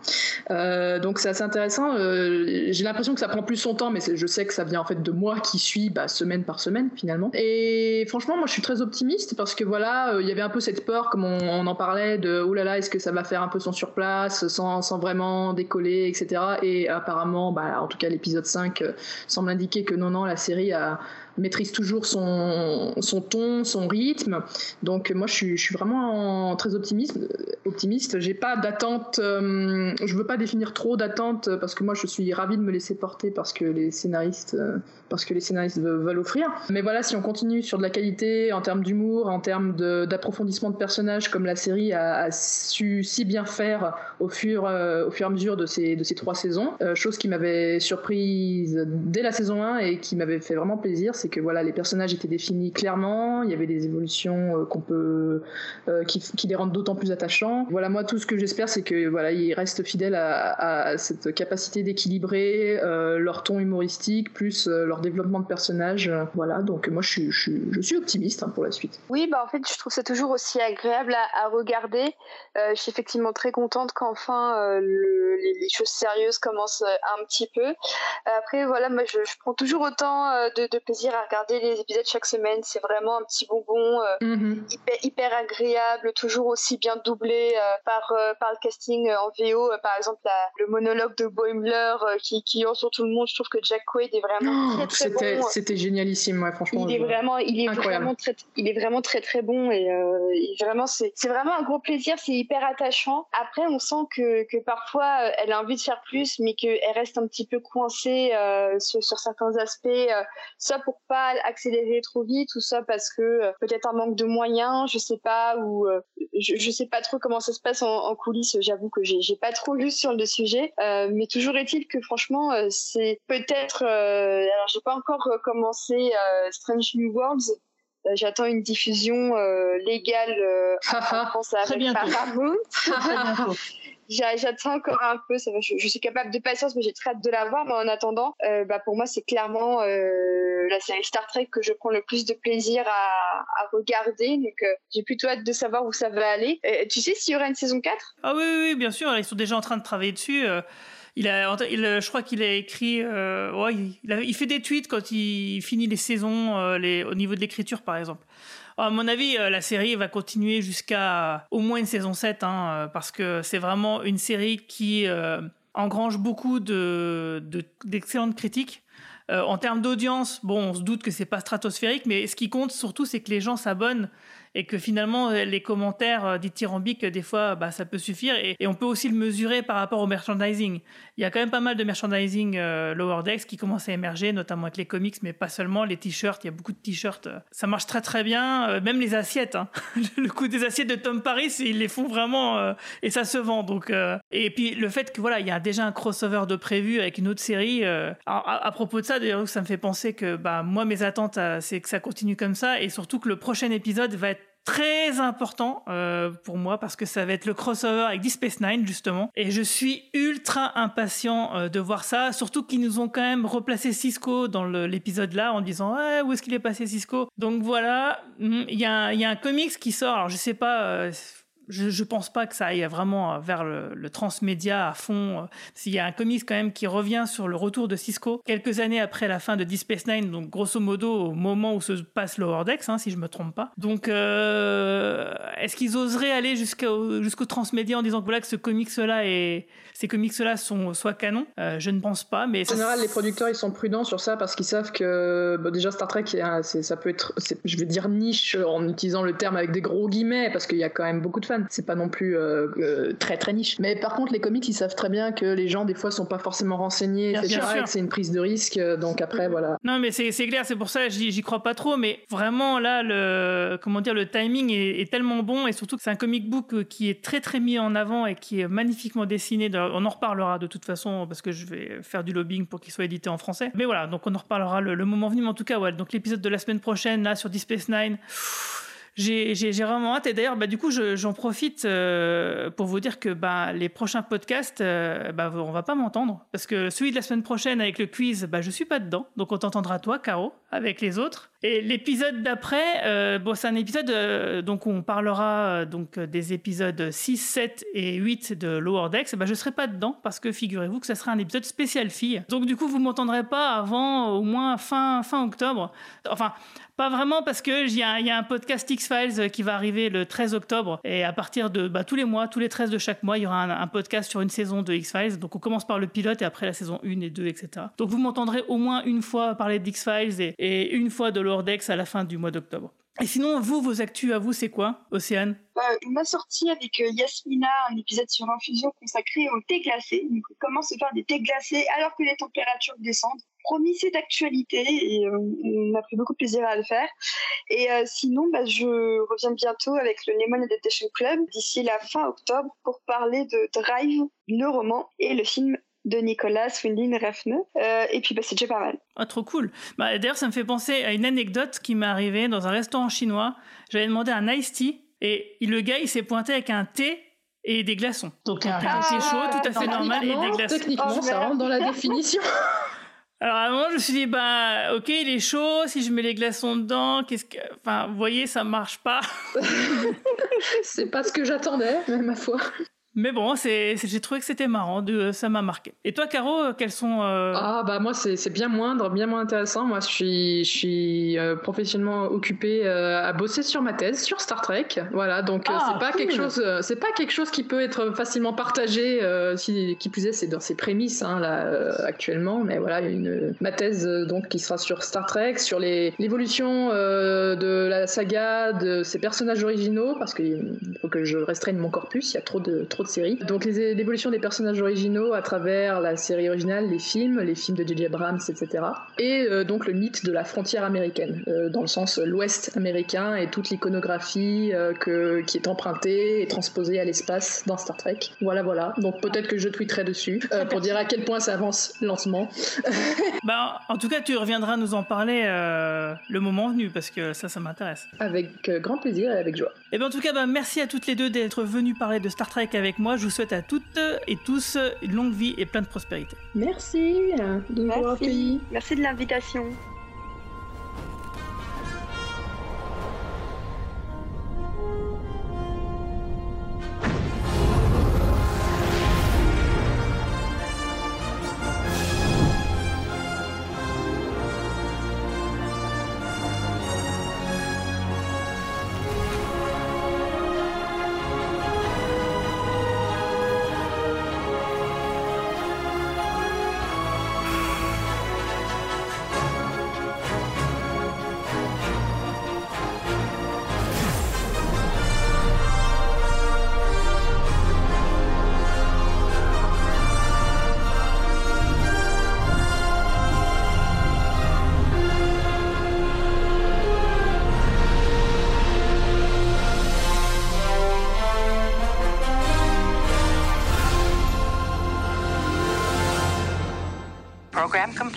Euh, donc c'est assez intéressant. Euh, j'ai l'impression que ça prend plus son temps, mais je sais que ça vient en fait de moi qui suis bah, semaine par semaine finalement. Et franchement, moi, je suis très optimiste parce que voilà, euh, il y avait un peu cette peur, comme on, on en parlait, de oh là là, est-ce que ça va faire un peu son surplace, sans, sans vraiment décoller, etc. Et apparemment, bah, en tout cas, l'épisode 5 euh, semble indiquer que non, non, la série a- maîtrise toujours son, ton, son rythme. Donc moi, je suis, vraiment très optimiste. optimiste. J'ai pas d'attente. euh, je veux pas définir trop d'attente parce que moi, je suis ravie de me laisser porter parce que les scénaristes, euh, parce que les scénaristes veulent, offrir. Mais voilà, si on continue sur de la qualité en termes d'humour, en termes d'approfondissement de, personnages, comme la série a, a su si bien faire au fur, euh, au fur et à mesure de ces, de ces trois saisons, euh, chose qui m'avait surprise dès la saison 1 et qui m'avait fait vraiment plaisir, c'est que voilà, les personnages étaient définis clairement, il y avait des évolutions euh, qu'on peut, euh, qui, les rendent d'autant plus attachants. Voilà, moi tout ce que j'espère, c'est que voilà, ils restent fidèles à, cette capacité d'équilibrer euh, leur ton humoristique plus leur développement de personnages. Voilà, donc moi je suis, je optimiste hein, pour la suite. Oui, bah en fait, je trouve ça toujours aussi agréable à, regarder. Euh, je suis effectivement très contente qu'enfin le- les, choses sérieuses commencent un petit peu. Après, voilà, moi, je, prends toujours autant de plaisir à regarder les épisodes chaque semaine. C'est vraiment un petit bonbon euh, Mhm. hyper, hyper agréable, toujours aussi bien doublé euh, par, euh, par le casting en VO. Par exemple, la- le monologue de Boimler qui, qui hurle sur tout le monde. Je trouve que Jack Quaid est vraiment très très C'était bon. c'était génialissime, ouais, franchement. Il est vraiment, il est Incroyable. vraiment très, il est vraiment très très bon et, et vraiment c'est, c'est vraiment un gros plaisir, c'est hyper attachant. Après, on sent que, que parfois elle a envie de faire plus, mais qu'elle reste un petit peu coincée sur, sur certains aspects, soit pour pas accélérer trop vite, ou soit parce que euh, peut-être un manque de moyens, je sais pas, ou euh, je, je sais pas trop comment ça se passe en, en coulisses. J'avoue que j'ai, pas trop lu sur le sujet, euh, mais toujours est-il que franchement, c'est peut-être, euh, alors j'ai pas encore commencé euh, Strange New Worlds, J'attends une diffusion euh, légale euh, <laughs> en France Très avec bientôt. Paramount. <laughs> J'attends encore un peu, je, suis capable de patience, mais j'ai très hâte de la voir. Mais en attendant, euh, bah, pour moi, c'est clairement euh, la série Star Trek que je prends le plus de plaisir à, regarder. Donc, euh, j'ai plutôt hâte de savoir où ça va aller. Euh, tu sais s'il y aura une saison 4 Ah oui, oui, bien sûr, ils sont déjà en train de travailler dessus. euh, Il a, je crois qu'il a écrit, il, fait des tweets quand il finit les saisons, au niveau de l'écriture par exemple. À mon avis, euh, la série va continuer jusqu'à euh, au moins une saison 7, hein, euh, parce que c'est vraiment une série qui engrange beaucoup de, de- d'excellentes critiques. En termes d'audience, bon, on se doute que c'est pas stratosphérique, mais ce qui compte surtout, c'est que les gens s'abonnent et que finalement euh, les commentaires euh, dithyrambiques, euh, des fois, bah, ça peut suffire. Et, on peut aussi le mesurer par rapport au merchandising. Il y a quand même pas mal de merchandising euh, Lower Decks qui commence à émerger, notamment avec les comics, mais pas seulement les t-shirts. Il y a beaucoup de t-shirts. Ça marche très très bien. Même les assiettes. hein. <laughs> le coup des assiettes de Tom Paris, ils les font vraiment et ça se vend. Donc, et puis le fait que voilà, il y a déjà un crossover de prévu avec une autre série. à, à propos de ça, d'ailleurs, ça me fait penser que bah, moi, mes attentes, c'est que ça continue comme ça et surtout que le prochain épisode va être très important euh, pour moi parce que ça va être le crossover avec Deep Space Nine justement. Et je suis ultra impatient euh, de voir ça. Surtout qu'ils nous ont quand même replacé Cisco dans l'épisode là en disant ouais, où est-ce qu'il est passé Cisco? Donc voilà mm, il y, a un- il y a un comics qui sort. Alors je sais pas euh, je, je pense pas que ça aille vraiment euh, vers le, transmédia à fond. euh, S'il y a un comics quand même qui revient sur le retour de Cisco quelques années après la fin de Deep Space Nine, donc grosso modo au moment où se passe Lower Decks, hein, si je me trompe pas. Donc, euh, est-ce qu'ils oseraient aller jusqu'au transmédia en disant que voilà que ce comics-là et ces comics-là sont soit canon Euh, Je ne pense pas, mais En général, les producteurs ils sont prudents sur ça parce qu'ils savent que bah, déjà Star Trek, ça peut être, je vais dire niche en utilisant le terme avec des gros guillemets parce qu'il y a quand même beaucoup de fans. C'est pas non plus euh, euh, très très niche. Mais par contre, les comics ils savent très bien que les gens des fois sont pas forcément renseignés, Bien etc. sûr. et que c'est une prise de risque. euh, Donc après, voilà. Non, mais c'est clair, c'est pour ça que j'y crois pas trop. Mais vraiment, là, le, comment dire, le timing est, est tellement bon et surtout que c'est un comic book qui est très très mis en avant et qui est magnifiquement dessiné. On en reparlera de toute façon parce que je vais faire du lobbying pour qu'il soit édité en français. Mais voilà, donc on en reparlera le, le moment venu. Mais en tout cas, ouais, donc l'épisode de la semaine prochaine, là, sur Deep Space Nine. J'ai- vraiment hâte. Et d'ailleurs bah, du coup je- j'en profite euh, pour vous dire que bah, les prochains podcasts euh, bah, on va pas m'entendre. Parce que celui de la semaine prochaine avec le quiz bah, je suis pas dedans. Donc on t'entendra toi Caro avec les autres. Et l'épisode d'après euh, c'est un épisode euh, donc où on parlera donc des épisodes 6, 7 et 8 de Lower Decks. Bah, je serai pas dedans parce que figurez-vous que ça sera un épisode spécial fille. Donc du coup vous m'entendrez pas avant au moins fin, fin octobre. Enfin pas vraiment parce que il y, a un podcast X-Files qui va arriver le 13 octobre et à partir de bah, tous les mois, tous les 13 de chaque mois, il y aura un, podcast sur une saison de X-Files. Donc on commence par le pilote et après la saison 1 et 2, etc. Donc vous m'entendrez au moins une fois parler d'X-Files et, et une fois de Lordex à la fin du mois d'octobre. Et sinon, vous, vos actus à vous, c'est quoi, Océane? Euh, on a sorti avec euh, Yasmina un épisode sur l'infusion consacré au thé glacé. Comment se faire des thés glacés alors que les températures descendent? Promis, c'est d'actualité et euh, on a pris beaucoup de plaisir à le faire. Et euh, sinon, bah, je reviens bientôt avec le Lemon Adaptation Club d'ici la fin octobre pour parler de Drive, le roman et le film de Nicolas Winding Refn. Euh, et puis, bah, c'est déjà pas mal. Ah, trop cool. Bah, D'ailleurs, ça me fait penser à une anecdote qui m'est arrivée dans un restaurant chinois. J'avais demandé un iced tea et le gars, il s'est pointé avec un thé et des glaçons. Donc un, thé chaud, tout à fait normal, et des glaçons. techniquement, ça rentre dans la définition. <laughs> Alors à un moment, je me suis dit, bah, ok, il est chaud, si je mets les glaçons dedans, qu'est-ce que. Enfin, vous voyez, ça marche pas. <laughs> c'est pas ce que j'attendais, ma foi. Mais bon, c'est, j'ai trouvé que c'était marrant, de, ça m'a marqué. Et toi, Caro, euh, quels sont. euh, Ah bah moi c'est bien moindre, bien moins intéressant. Moi je suis je suis euh, professionnellement occupée euh, à bosser sur ma thèse sur Star Trek. Voilà donc Ah, c'est pas cool. quelque chose c'est pas quelque chose qui peut être facilement partagé. si qui plus est c'est dans ses prémices hein, là actuellement. Mais voilà une ma thèse donc qui sera sur Star Trek, sur les l'évolution de la saga, de ses personnages originaux parce qu'il faut que je restreigne mon corpus. Il y a trop de trop de séries. Donc les- l'évolution des personnages originaux à travers la série originale, les films, les films de J.J. Abrams, etc. Et euh, donc le mythe de la frontière américaine, euh, dans le sens euh, l'Ouest américain et toute l'iconographie euh, que- qui est empruntée et transposée à l'espace dans Star Trek. Voilà, voilà. Donc peut-être que je tweeterai dessus <laughs> pour dire à quel point ça avance lentement. <laughs> Bah, en tout cas, tu reviendras nous en parler le moment venu, parce que ça, ça m'intéresse. Avec grand plaisir et avec joie. Et bien en tout cas, bah, merci à toutes les deux d'être venues parler de Star Trek avec moi. Je vous souhaite à toutes et tous une longue vie et plein de prospérité. Merci euh, de nous avoir accueillis. Merci de l'invitation.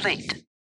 Complete.